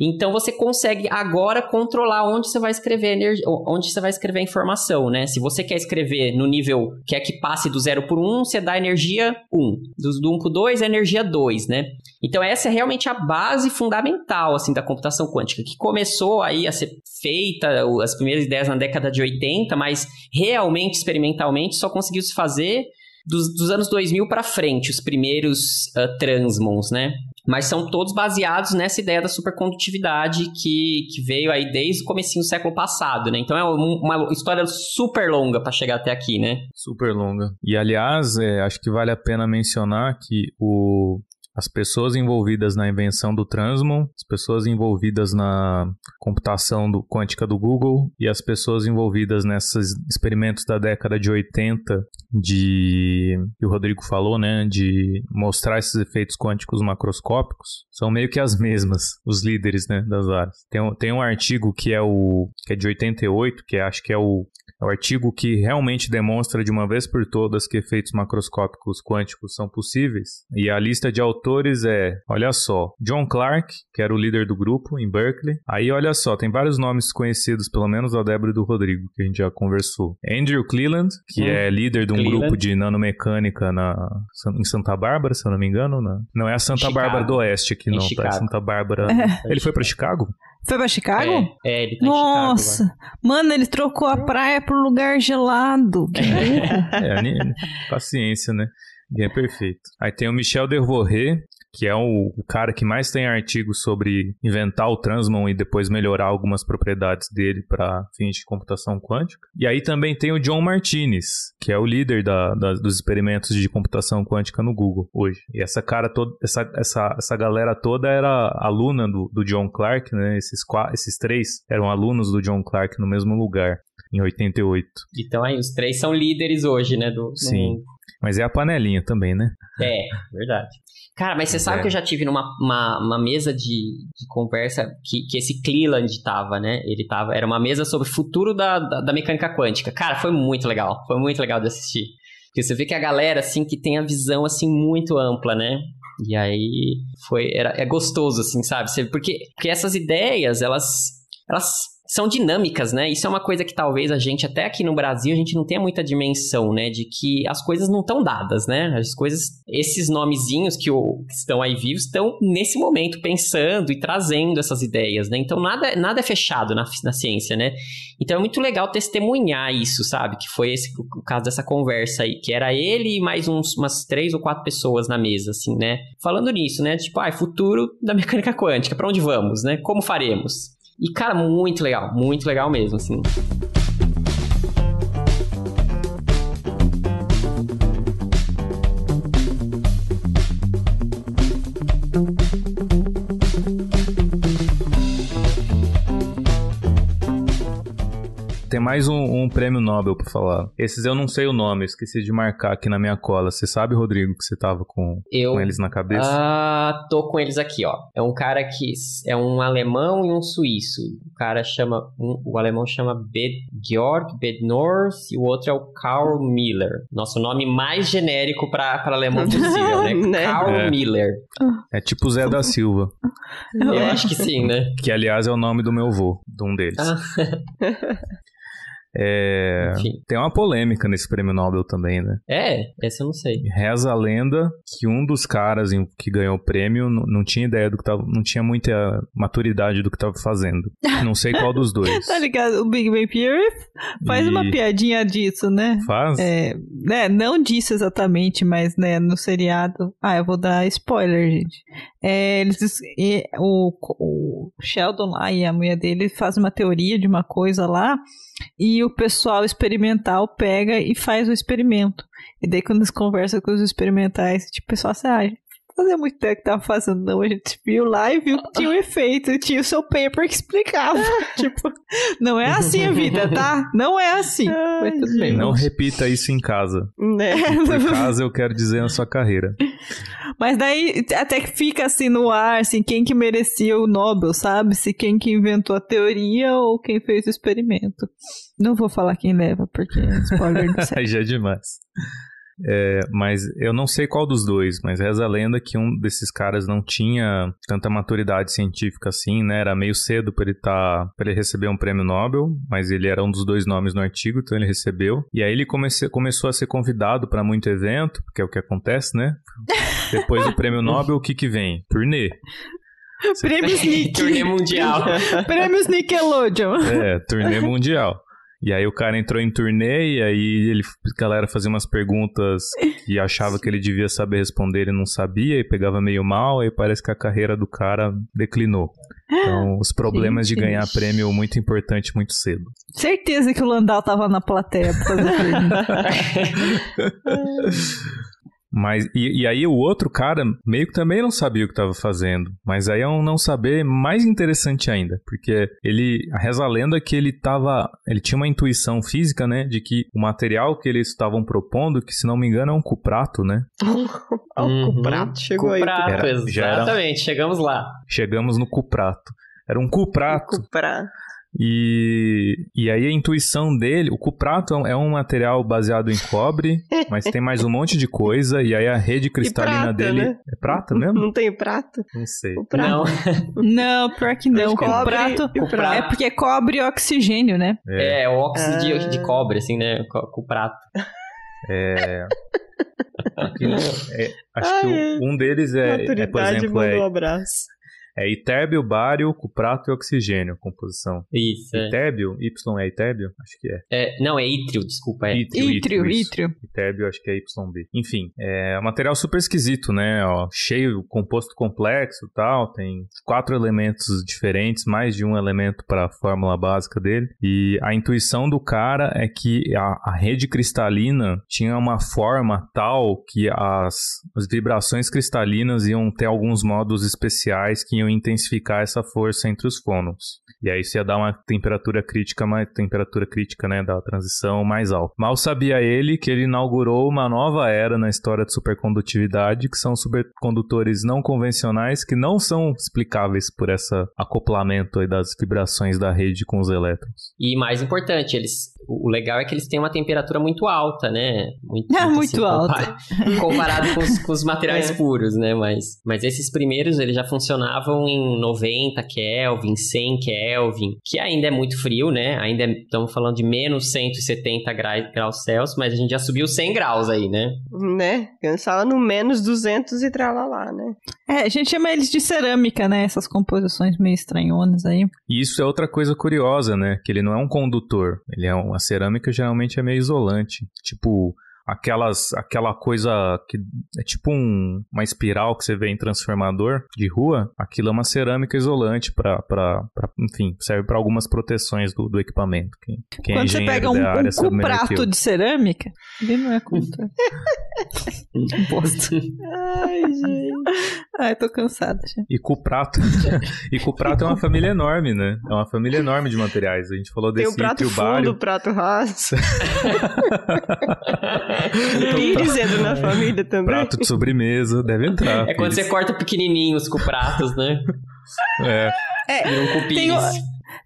Então você consegue agora controlar onde você vai escrever energia, onde você vai escrever a informação, né? Se você quer escrever no nível quer que passe do 0 por 1, um, você dá energia 1. Um. Do, do 1 um por 2 é energia 2, né? Então essa é realmente a base fundamental assim da computação quântica, que começou aí a ser feita as primeiras ideias na década de 80, mas realmente experimentalmente só conseguiu se fazer dos, dos anos 2000 para frente, os primeiros uh, transmons, né? Mas são todos baseados nessa ideia da supercondutividade que, que veio aí desde o comecinho do século passado, né? Então é uma história super longa para chegar até aqui, né? Super longa. E aliás, é, acho que vale a pena mencionar que o as pessoas envolvidas na invenção do Transmon, as pessoas envolvidas na computação do, quântica do Google e as pessoas envolvidas nesses experimentos da década de 80 de que o Rodrigo falou, né, de mostrar esses efeitos quânticos macroscópicos, são meio que as mesmas, os líderes, né, das áreas. Tem, tem um artigo que é o que é de 88, que é, acho que é o é o artigo que realmente demonstra de uma vez por todas que efeitos macroscópicos quânticos são possíveis. E a lista de autores é, olha só, John Clark, que era o líder do grupo em Berkeley. Aí olha só, tem vários nomes conhecidos, pelo menos da Débora e do Rodrigo, que a gente já conversou. Andrew Cleland, que hum, é líder de um Cleland. grupo de nanomecânica na, em Santa Bárbara, se eu não me engano. Não, não é a Santa Chicago. Bárbara do Oeste aqui, não, tá? É Santa Bárbara. Ele foi para Chicago? Foi pra Chicago? É, é ele tá Nossa, Chicago, mano, ele trocou a praia pro lugar gelado. é, paciência, né? Ninguém é perfeito. Aí tem o Michel Dervoré, que é o, o, cara que mais tem artigos sobre inventar o Transmon e depois melhorar algumas propriedades dele para fins de computação quântica. E aí também tem o John Martinez, que é o líder da, da, dos experimentos de computação quântica no Google hoje. E essa cara toda, essa, essa, essa galera toda era aluna do, do John Clark, né? Esses, esses três eram alunos do John Clark no mesmo lugar. Em 88. Então aí, os três são líderes hoje, né? Do, Sim. Mas é a panelinha também, né? É, verdade. Cara, mas você sabe é. que eu já tive numa uma, uma mesa de, de conversa que, que esse Cleland tava, né? Ele tava. Era uma mesa sobre o futuro da, da, da mecânica quântica. Cara, foi muito legal. Foi muito legal de assistir. Porque você vê que a galera, assim, que tem a visão, assim, muito ampla, né? E aí foi. Era, é gostoso, assim, sabe? Porque, porque essas ideias, elas. Elas são dinâmicas, né? Isso é uma coisa que talvez a gente, até aqui no Brasil, a gente não tenha muita dimensão, né? De que as coisas não estão dadas, né? As coisas, esses nomezinhos que, o, que estão aí vivos estão nesse momento pensando e trazendo essas ideias, né? Então nada, nada é fechado na, na ciência, né? Então é muito legal testemunhar isso, sabe? Que foi esse o caso dessa conversa aí, que era ele e mais uns, umas três ou quatro pessoas na mesa, assim, né? Falando nisso, né? Tipo, ah, futuro da mecânica quântica, para onde vamos, né? Como faremos? E, cara, muito legal, muito legal mesmo, assim. Tem mais um, um prêmio Nobel pra falar. Esses eu não sei o nome, esqueci de marcar aqui na minha cola. Você sabe, Rodrigo, que você tava com, eu, com eles na cabeça? Ah, tô com eles aqui, ó. É um cara que é um alemão e um suíço. O cara chama, um, o alemão chama Bed, Georg Bednorth e o outro é o Karl Miller. Nosso nome mais genérico para alemão possível, né? né? Karl é. Miller. É tipo Zé da Silva. Eu acho que sim, né? Que aliás é o nome do meu avô, de um deles. Ah. É, tem uma polêmica nesse prêmio Nobel também, né? É, essa eu não sei. Reza a lenda que um dos caras que ganhou o prêmio não, tinha ideia do que tava, não tinha muita maturidade do que tava fazendo. Não sei qual dos dois. tá ligado? O Big Bang Theory faz e... uma piadinha disso, né? Faz? É, né, não disso exatamente, mas né, no seriado. Ah, eu vou dar spoiler, gente. É, eles, e, o, o Sheldon lá e a mulher dele fazem uma teoria de uma coisa lá e o pessoal experimental pega e faz o experimento. E daí quando eles conversam com os experimentais, tipo, o pessoal assim, ah, fazia muito tempo que tava fazendo, não. A gente viu lá e viu que tinha um efeito, tinha o seu paper que explicava. tipo, não é assim a vida, tá? Não é assim. Mas tudo bem. Não repita isso em casa. Né? Por casa, eu quero dizer na sua carreira. Mas daí até que fica assim no ar, assim, quem que merecia o Nobel, sabe? Se quem que inventou a teoria ou quem fez o experimento. Não vou falar quem leva, porque é spoiler do. Aí já é demais. É, mas eu não sei qual dos dois, mas reza a lenda que um desses caras não tinha tanta maturidade científica assim, né? Era meio cedo para ele tá, para ele receber um prêmio Nobel, mas ele era um dos dois nomes no artigo, então ele recebeu. E aí ele comece, começou a ser convidado para muito evento, que é o que acontece, né? Depois do prêmio Nobel, o que que vem? Turnê. Prêmios Nick. Turnê mundial. Prêmios Nickelodeon. É, turnê mundial. E aí o cara entrou em turnê e aí ele, a galera fazia umas perguntas que achava que ele devia saber responder e não sabia e pegava meio mal, aí parece que a carreira do cara declinou. Então, os problemas de Gente. ganhar prêmio muito importante muito cedo. Certeza que o Landau tava na plateia pra fazer pergunta. Mas, e, e aí o outro cara meio que também não sabia o que estava fazendo. Mas aí é um não saber mais interessante ainda. Porque ele, a reza a lenda que ele tava, ele tinha uma intuição física, né? De que o material que eles estavam propondo, que se não me engano é um cuprato, né? Ó, Uhum. o prato chegou aí. Cuprato, Era- já era- exatamente. Chegamos lá. Chegamos no cuprato. Era um cuprato. O prato. E, e aí a intuição dele, o cuprato é um- é um material baseado em cobre, mas tem mais um monte de coisa, e aí a rede cristalina prata, dele. né? É prata mesmo? Não tem prato? Não sei. O prato. Não, Não, pior que não. O Cobre prato. o o prato. É porque cobre e oxigênio, né? É, é o óxido de, Ah. de cobre, assim, né? Com, o prato. é, aqui, é, acho Ai, que o- um deles é, é, por exemplo, mandou um é, abraço. É itérbio, bário, cuprato e oxigênio, composição. Isso, é. Itérbio? Y é itérbio? Acho que é. É, Não, é ítrio, desculpa. É. Ítrio, Ítrio, ítrio. Itérbio, acho que é YB. Enfim, é um material super esquisito, né? Ó, cheio, composto complexo e tal. Tem quatro elementos diferentes, mais de um elemento para a fórmula básica dele. E a intuição do cara é que a, a rede cristalina tinha uma forma tal que as, as vibrações cristalinas iam ter alguns modos especiais que intensificar essa força entre os fônons. E aí isso ia dar uma temperatura crítica, mais temperatura crítica, né, da transição mais alta. Mal sabia ele que ele inaugurou uma nova era na história de supercondutividade, que são supercondutores não convencionais que não são explicáveis por esse acoplamento das vibrações da rede com os elétrons. E mais importante, eles, o legal é que eles têm uma temperatura muito alta, né? Muito, muito assim, alta. compa- Comparado com os, com os materiais É. puros, né? Mas, mas esses primeiros, eles já funcionavam em 90 Kelvin, 100 Kelvin, que ainda é muito frio, né? Ainda é- estamos falando de menos 170 gra- graus Celsius, mas a gente já subiu 100 graus aí, né? Né? Pensava no menos 200 e tralalá, né? É, a gente chama eles de cerâmica, né? Essas composições meio estranhonas aí. E isso é outra coisa curiosa, né? Que ele não é um condutor. Ele é uma cerâmica geralmente é meio isolante. Tipo, aquelas aquela coisa que é tipo um- uma espiral que você vê em transformador de rua, aquilo é uma cerâmica isolante para enfim, serve para algumas proteções do, do equipamento. Quem, quem é Quando você engenheiro pega um, área um prato de cerâmica, ele não é condutor. Bosta. Ai, gente. Ai, tô cansada. já. E cuprato. e cuprato é uma família enorme, né? É uma família enorme de materiais. A gente falou Tem desse o prato fundo, o prato raso. Tem dizendo na família também. Prato de sobremesa, deve entrar. É quando filho. você corta pequenininhos com pratos, né? É, É, Viram tem, o-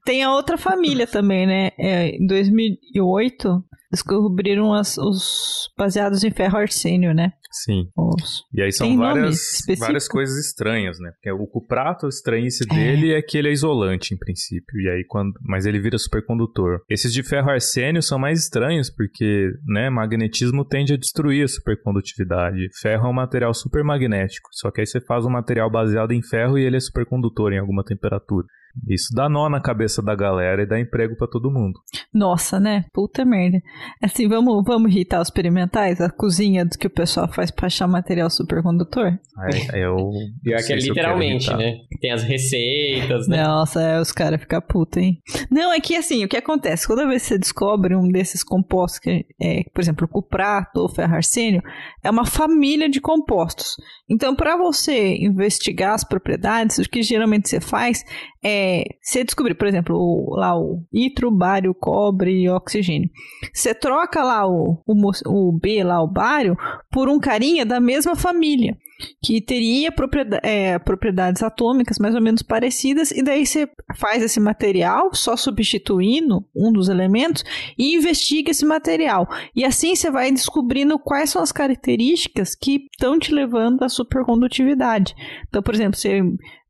tem a outra família também, né? É, em 2008, descobriram as- os baseados em ferro arsênio, né? Sim. Os- E aí são Tem várias, várias coisas estranhas, né? Porque o cuprato, a estranhice dele é que ele é isolante, em princípio. E aí quando... Mas ele vira supercondutor. Esses de ferro arsênio são mais estranhos, porque, né, magnetismo tende a destruir a supercondutividade. Ferro é um material supermagnético. Só que aí você faz um material baseado em ferro e ele é supercondutor em alguma temperatura. Isso dá nó na cabeça da galera e dá emprego pra todo mundo. Nossa, né? Puta merda. Assim, vamos, vamos irritar os experimentais? A cozinha do que o pessoal faz pra achar material supercondutor? Aí eu. Pior não que é literalmente, né? Tem as receitas, né? Nossa, é, os caras ficam putos, hein? Não, é que assim, o que acontece? Toda vez que você descobre um desses compostos, que é, por exemplo, o cuprato ou ferrarsênio, é uma família de compostos. Então, para você investigar as propriedades, o que geralmente você faz é você descobrir, por exemplo, o- lá o nitro, bário, cobre e oxigênio. Você troca lá o, o, o B, lá o bário, por um carinha da mesma família que teria proprieda- é, propriedades atômicas mais ou menos parecidas, e daí você faz esse material só substituindo um dos elementos e investiga esse material. E assim você vai descobrindo quais são as características que estão te levando à supercondutividade. Então, por exemplo, você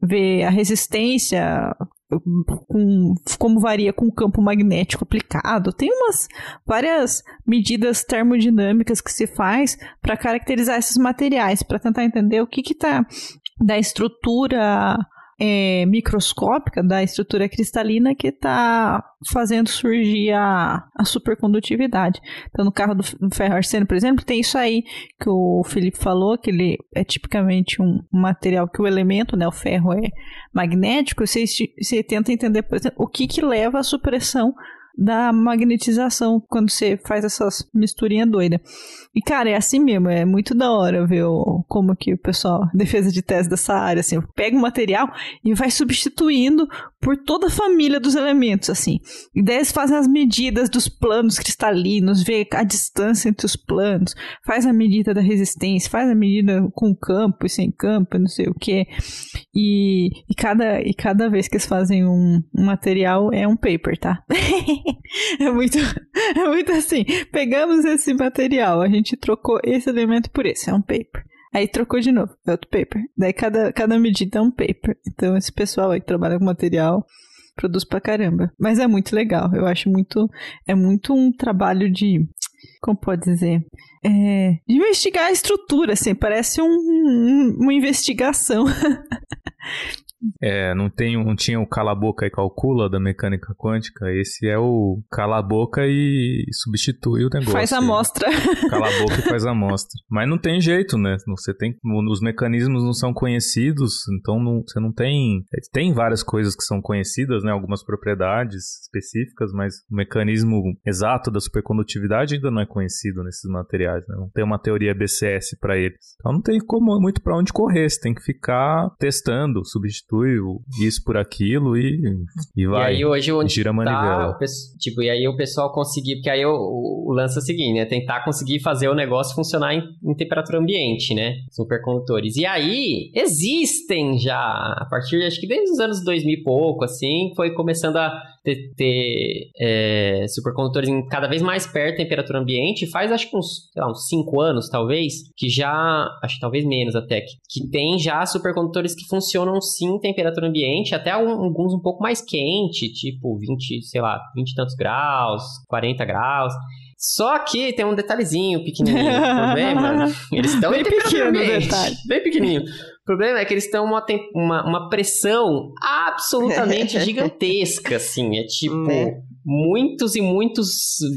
vê a resistência. Com- como varia com o campo magnético aplicado. Tem umas várias medidas termodinâmicas que se faz para caracterizar esses materiais, para tentar entender o que está da estrutura é, microscópica, da estrutura cristalina que está fazendo surgir a, a supercondutividade. Então, no carro do, ferro arsênio, por exemplo, tem isso aí que o Felipe falou, que ele é tipicamente um material que o elemento, né, o ferro é magnético, você, você tenta entender, por exemplo, o que, que leva à supressão da magnetização quando você faz essas misturinhas doidas. E, cara, é assim mesmo, é muito da hora ver como que o pessoal, defesa de tese dessa área, assim, pega o material e vai substituindo por toda a família dos elementos, assim. E daí eles fazem as medidas dos planos cristalinos, vê a distância entre os planos, faz a medida da resistência, faz a medida com campo e sem campo, não sei o que. E, e, cada, e cada vez que eles fazem um, um material é um paper, tá? é muito, é muito assim. Pegamos esse material, a gente trocou esse elemento por esse, é um paper. Aí trocou de novo, é outro paper. Daí cada, cada medida é um paper. Então esse pessoal aí que trabalha com material produz pra caramba. Mas é muito legal, eu acho muito. É muito um trabalho de. Como pode dizer? É, de investigar a estrutura, assim, parece um- um- uma investigação. É, não, tem, não tinha o cala a boca e calcula da mecânica quântica. Esse é o cala a boca e substitui o negócio. Faz a amostra. Cala a boca e faz a amostra. Mas não tem jeito, né? Você tem, os mecanismos não são conhecidos, então não- você não tem. Tem várias coisas que são conhecidas, né? Algumas propriedades específicas, mas o mecanismo exato da supercondutividade ainda não é conhecido nesses materiais, né? Não tem uma teoria BCS para eles. Então não tem como muito para onde correr. Você tem que ficar testando, substitui isso por aquilo e, e vai. E aí hoje onde gira a tá, manivela. pes- tipo, e aí o pessoal conseguir, porque aí o, o, o lance é o seguinte, né? Tentar conseguir fazer o negócio funcionar em, em temperatura ambiente, né? Supercondutores. E aí existem já, a partir, acho que desde os anos 2000 e pouco, assim, foi começando a ter, ter, é, supercondutores em cada vez mais perto da temperatura ambiente. Faz acho que uns, sei lá, uns 5 anos, talvez, que já, acho que talvez menos até, que, que tem já supercondutores que funcionam sim em temperatura ambiente, até alguns um pouco mais quente, tipo 20, sei lá, 20 e tantos graus, 40 graus. Só que tem um detalhezinho pequenininho. Problema, eles estão em Bem pequeno detalhe. Bem pequenininho. O problema é que eles estão uma, uma, uma pressão absolutamente gigantesca, assim. É tipo, Né? muitos e muitos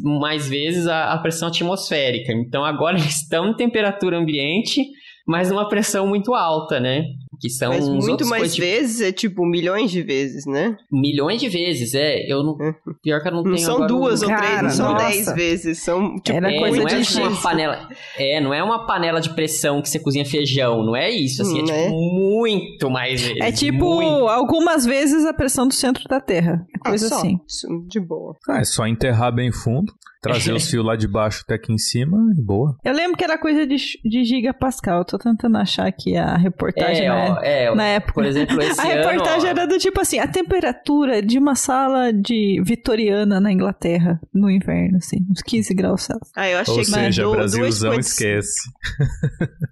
mais vezes a, a pressão atmosférica. Então agora eles estão em temperatura ambiente, mas numa pressão muito alta, né? Que são Mas muito mais coisas de- vezes, é tipo milhões de vezes, né? milhões de vezes, é. Eu não. Pior que eu não, Não tenho são agora duas um- ou três, Cara, não são nossa. dez vezes, são tipo Era É, coisa não é de tipo uma X. panela. É, não é uma panela de pressão que você cozinha feijão, não é isso. Assim, é Hum, tipo né? muito mais vezes. É tipo, muito. algumas vezes a pressão do centro da Terra. Ah, Coisa só, assim. isso, de boa. Ah, é só enterrar bem fundo, trazer os fios lá de baixo até aqui em cima e boa. Eu lembro que era coisa de, de gigapascal. Tô tentando achar aqui a reportagem É, na, ó, é, na época. por exemplo, esse a ano. reportagem ó, era do tipo assim, a temperatura de uma sala de vitoriana na Inglaterra no inverno, assim, uns 15 graus Celsius. Ah, eu achei Ou que seja, Brasilzão 2,5 esquece.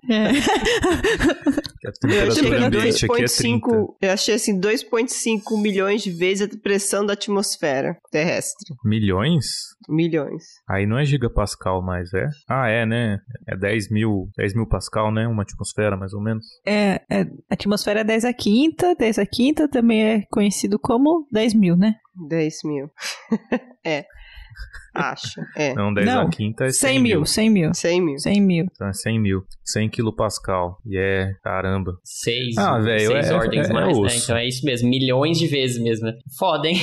É. A Eu achei temperatura ambiente aqui é 2,5 30. eu achei assim 2,5 milhões de vezes a pressão da atmosfera terrestre. Milhões? Milhões. Aí não é gigapascal mais, é? Ah, é, né? É 10 mil, 10 mil pascal, né? Uma atmosfera, mais ou menos. É, é, a atmosfera é 10 a quinta, 10 a quinta também é conhecido como 10 mil, né? 10 mil. é. Acho. É. Não, 10 Não, a quinta é 100, 100 mil, 100 mil, 100 mil. 100 mil. Então é 100 mil. 100 quilopascal. E é, caramba. Seis, Ah, velho, seis é- ordens é- é mais, né? osso. Então é isso mesmo, milhões de vezes mesmo, né? Foda, hein?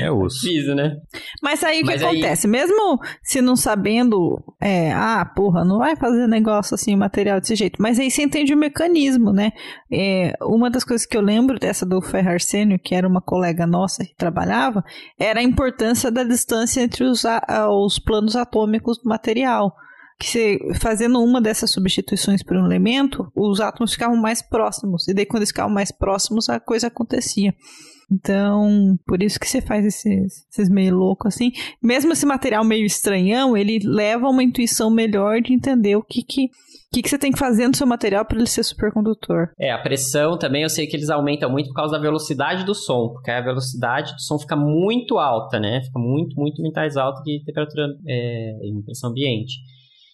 É osso. Preciso, né? Mas aí o que aí- acontece? Mesmo se não sabendo, é, ah, porra, não vai fazer negócio assim, material desse jeito. Mas aí você entende o mecanismo, né? É, uma das coisas que eu lembro dessa do Ferrarsênio, que era uma colega nossa que trabalhava, era a importância da distância entre os, a- a- os planos atômicos do material. Que você, fazendo uma dessas substituições por um elemento, os átomos ficavam mais próximos. E daí, quando eles ficavam mais próximos, a coisa acontecia. Então, por isso que você faz esses, esses meio loucos assim. Mesmo esse material meio estranhão, ele leva a uma intuição melhor de entender o que que, o que, que você tem que fazer no seu material para ele ser supercondutor. É, a pressão também eu sei que eles aumentam muito por causa da velocidade do som, porque a velocidade do som fica muito alta, né? Fica muito, muito, muito mais alta que temperatura é, em pressão ambiente.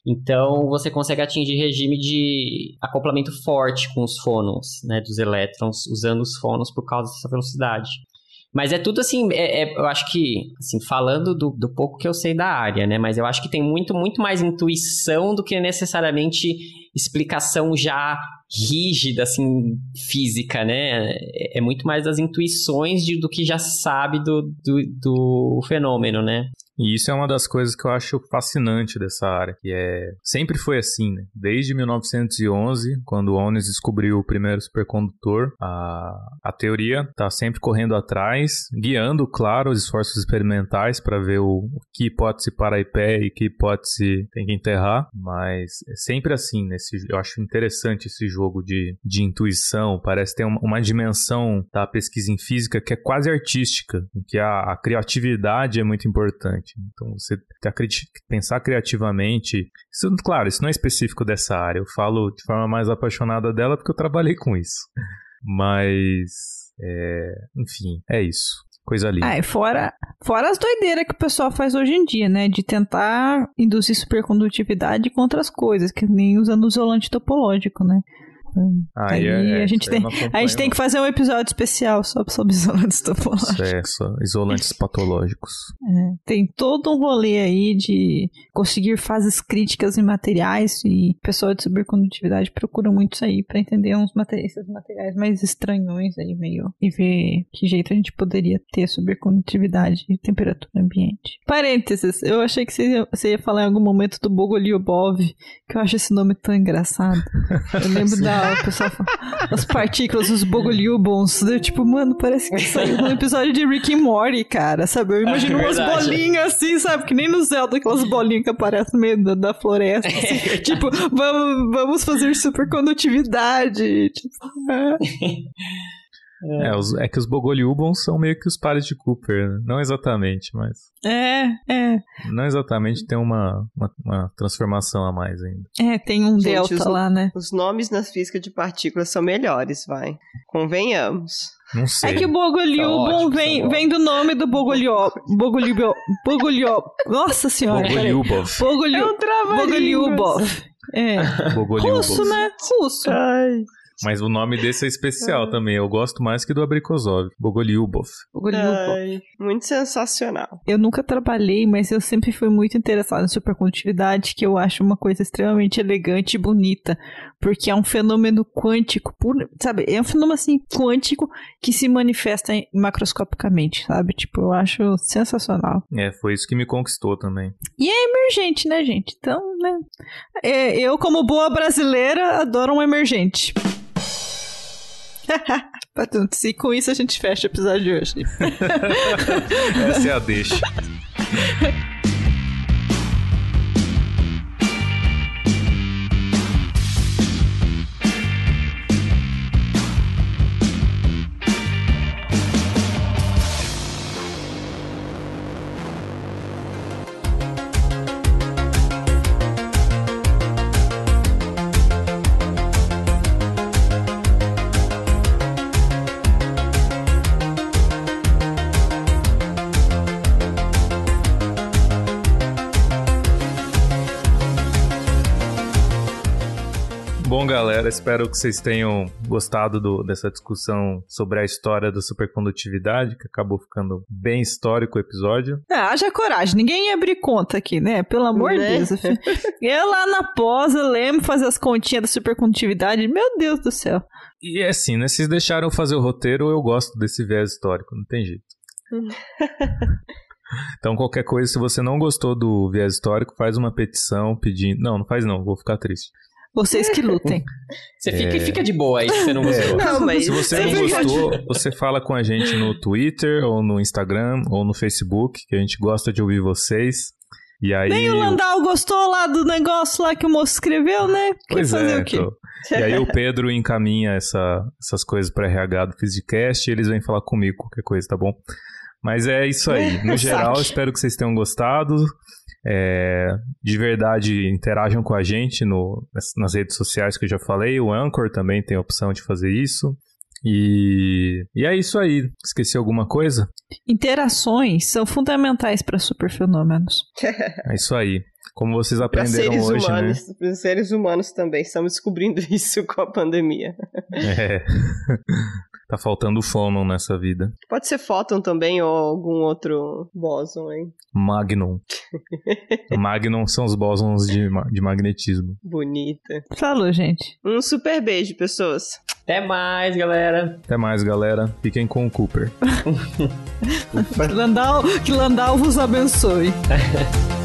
Então você consegue atingir regime de acoplamento forte com os fônons, né, dos elétrons, usando os fônons por causa dessa velocidade. Mas é tudo assim, é- é- eu acho que, assim, falando do, do pouco que eu sei da área, né? Mas eu acho que tem muito, muito mais intuição do que necessariamente explicação já rígida, assim, física, né? É, é muito mais das intuições de- do que já sabe do, do, do fenômeno, né? E isso é uma das coisas que eu acho fascinante dessa área, que é sempre foi assim, né? Desde 1911, quando o Onnes descobriu o primeiro supercondutor, a, a teoria está sempre correndo atrás, guiando, claro, os esforços experimentais para ver o, o que hipótese para em pé e que hipótese tem que enterrar, mas é sempre assim, nesse, eu acho interessante esse jogo de, de intuição, parece ter uma, uma dimensão da pesquisa em física que é quase artística, em que a, a criatividade é muito importante. Então, você pensar criativamente. Isso, claro, isso não é específico dessa área. Eu falo de forma mais apaixonada dela porque eu trabalhei com isso. Mas, é, enfim, é isso. Coisa linda. Ah, fora, fora as doideiras que o pessoal faz hoje em dia, né? De tentar induzir supercondutividade com outras coisas, que nem usando isolante topológico, né? Aí aí a gente tem- A gente tem que fazer um episódio especial só sobre isolantes topológicos. Isso é só isolantes patológicos. É, tem todo um rolê aí de conseguir fases críticas em materiais e pessoal de supercondutividade procura muito isso aí pra entender uns materiais, esses materiais mais estranhões aí meio e ver que jeito a gente poderia ter supercondutividade e temperatura ambiente. Parênteses, eu achei que você ia, você ia falar em algum momento do Bogoliubov, que eu acho esse nome tão engraçado. Eu lembro da o pessoal as partículas, os Bogoliubons, eu tipo, mano, parece que saiu um episódio de Rick and Morty, cara, sabe? Eu imagino umas Verdade. bolinhas assim, sabe? Que nem no Zelda, aquelas bolinhas que aparecem no meio da, da floresta. assim. tipo, vamos, vamos fazer supercondutividade. Tipo, ah. É, os- é que os Bogoliubons são meio que os pares de Cooper, né? Não exatamente, mas. é, é, Não exatamente tem uma, uma, uma transformação a mais ainda. é, tem um Gente, delta os- lá, né? Os nomes na física de partículas são melhores, vai. Convenhamos. Não sei. É que o Bogoliubon Tá ótimo, vem, tá vem do nome do Bogoliub. Bogoliub. Bogoliub. Nossa senhora. Bogoliubov. Bogoliub. É um. Bogoliubov. É. Bogoliubov. Russo, né? Russo. Ai, Mas o nome desse é especial também. Eu gosto mais que do Abrikozov. Bogoliubov. Muito sensacional. Eu nunca trabalhei, mas eu sempre fui muito interessada em supercondutividade, que eu acho uma coisa extremamente elegante e bonita, porque é um fenômeno quântico, puro, sabe? É um fenômeno assim quântico que se manifesta macroscopicamente, sabe? Tipo, eu acho sensacional. É, foi isso que me conquistou também. Emergente, né, gente? Então, né? É, eu, como boa brasileira, adoro um emergente. Portanto, se com isso a gente fecha o episódio de hoje. Essa é a deixa. galera, espero que vocês tenham gostado do- dessa discussão sobre a história da supercondutividade, que acabou ficando bem histórico o episódio. Ah, haja coragem, ninguém ia abrir conta aqui, né? Pelo amor de Né? Deus. filho. Eu lá na pós, eu lembro fazer as continhas da supercondutividade. Meu Deus do céu. E é assim, né? Vocês deixaram eu fazer o roteiro, eu gosto desse viés histórico, não tem jeito. Então, qualquer coisa, se você não gostou do viés histórico, faz uma petição pedindo. Não, não faz não, vou ficar triste. Vocês que lutem. Você fica, fica de boa aí se você não gostou. Não, mas Se você não gostou, você fala com a gente no Twitter, ou no Instagram, ou no Facebook, que a gente gosta de ouvir vocês. E aí. Nem o Landau gostou lá do negócio lá que o moço escreveu, né? Quer Pois fazer é, o quê? então. E aí o Pedro encaminha essa- essas coisas para RH do Physicast e eles vêm falar comigo qualquer coisa, tá bom? Mas é isso aí. No geral, espero que vocês tenham gostado. É, de verdade, interajam com a gente no- nas- redes sociais que eu já falei. O Anchor também tem a opção de fazer isso. E, e é isso aí. Esqueci alguma coisa? Interações são fundamentais para superfenômenos. É isso aí. Como vocês Para aprenderam seres hoje, humanos, para seres humanos também, estamos descobrindo isso com a pandemia. né? É. tá faltando fono nessa vida. Pode ser fóton também ou algum outro bóson, hein? Magnum. Magnum são os bósons de, de magnetismo. Bonita. Falou, gente. Um super beijo, pessoas. Até mais, galera. Até mais, galera. Fiquem com o Cooper. Que Landau, que Landau vos abençoe.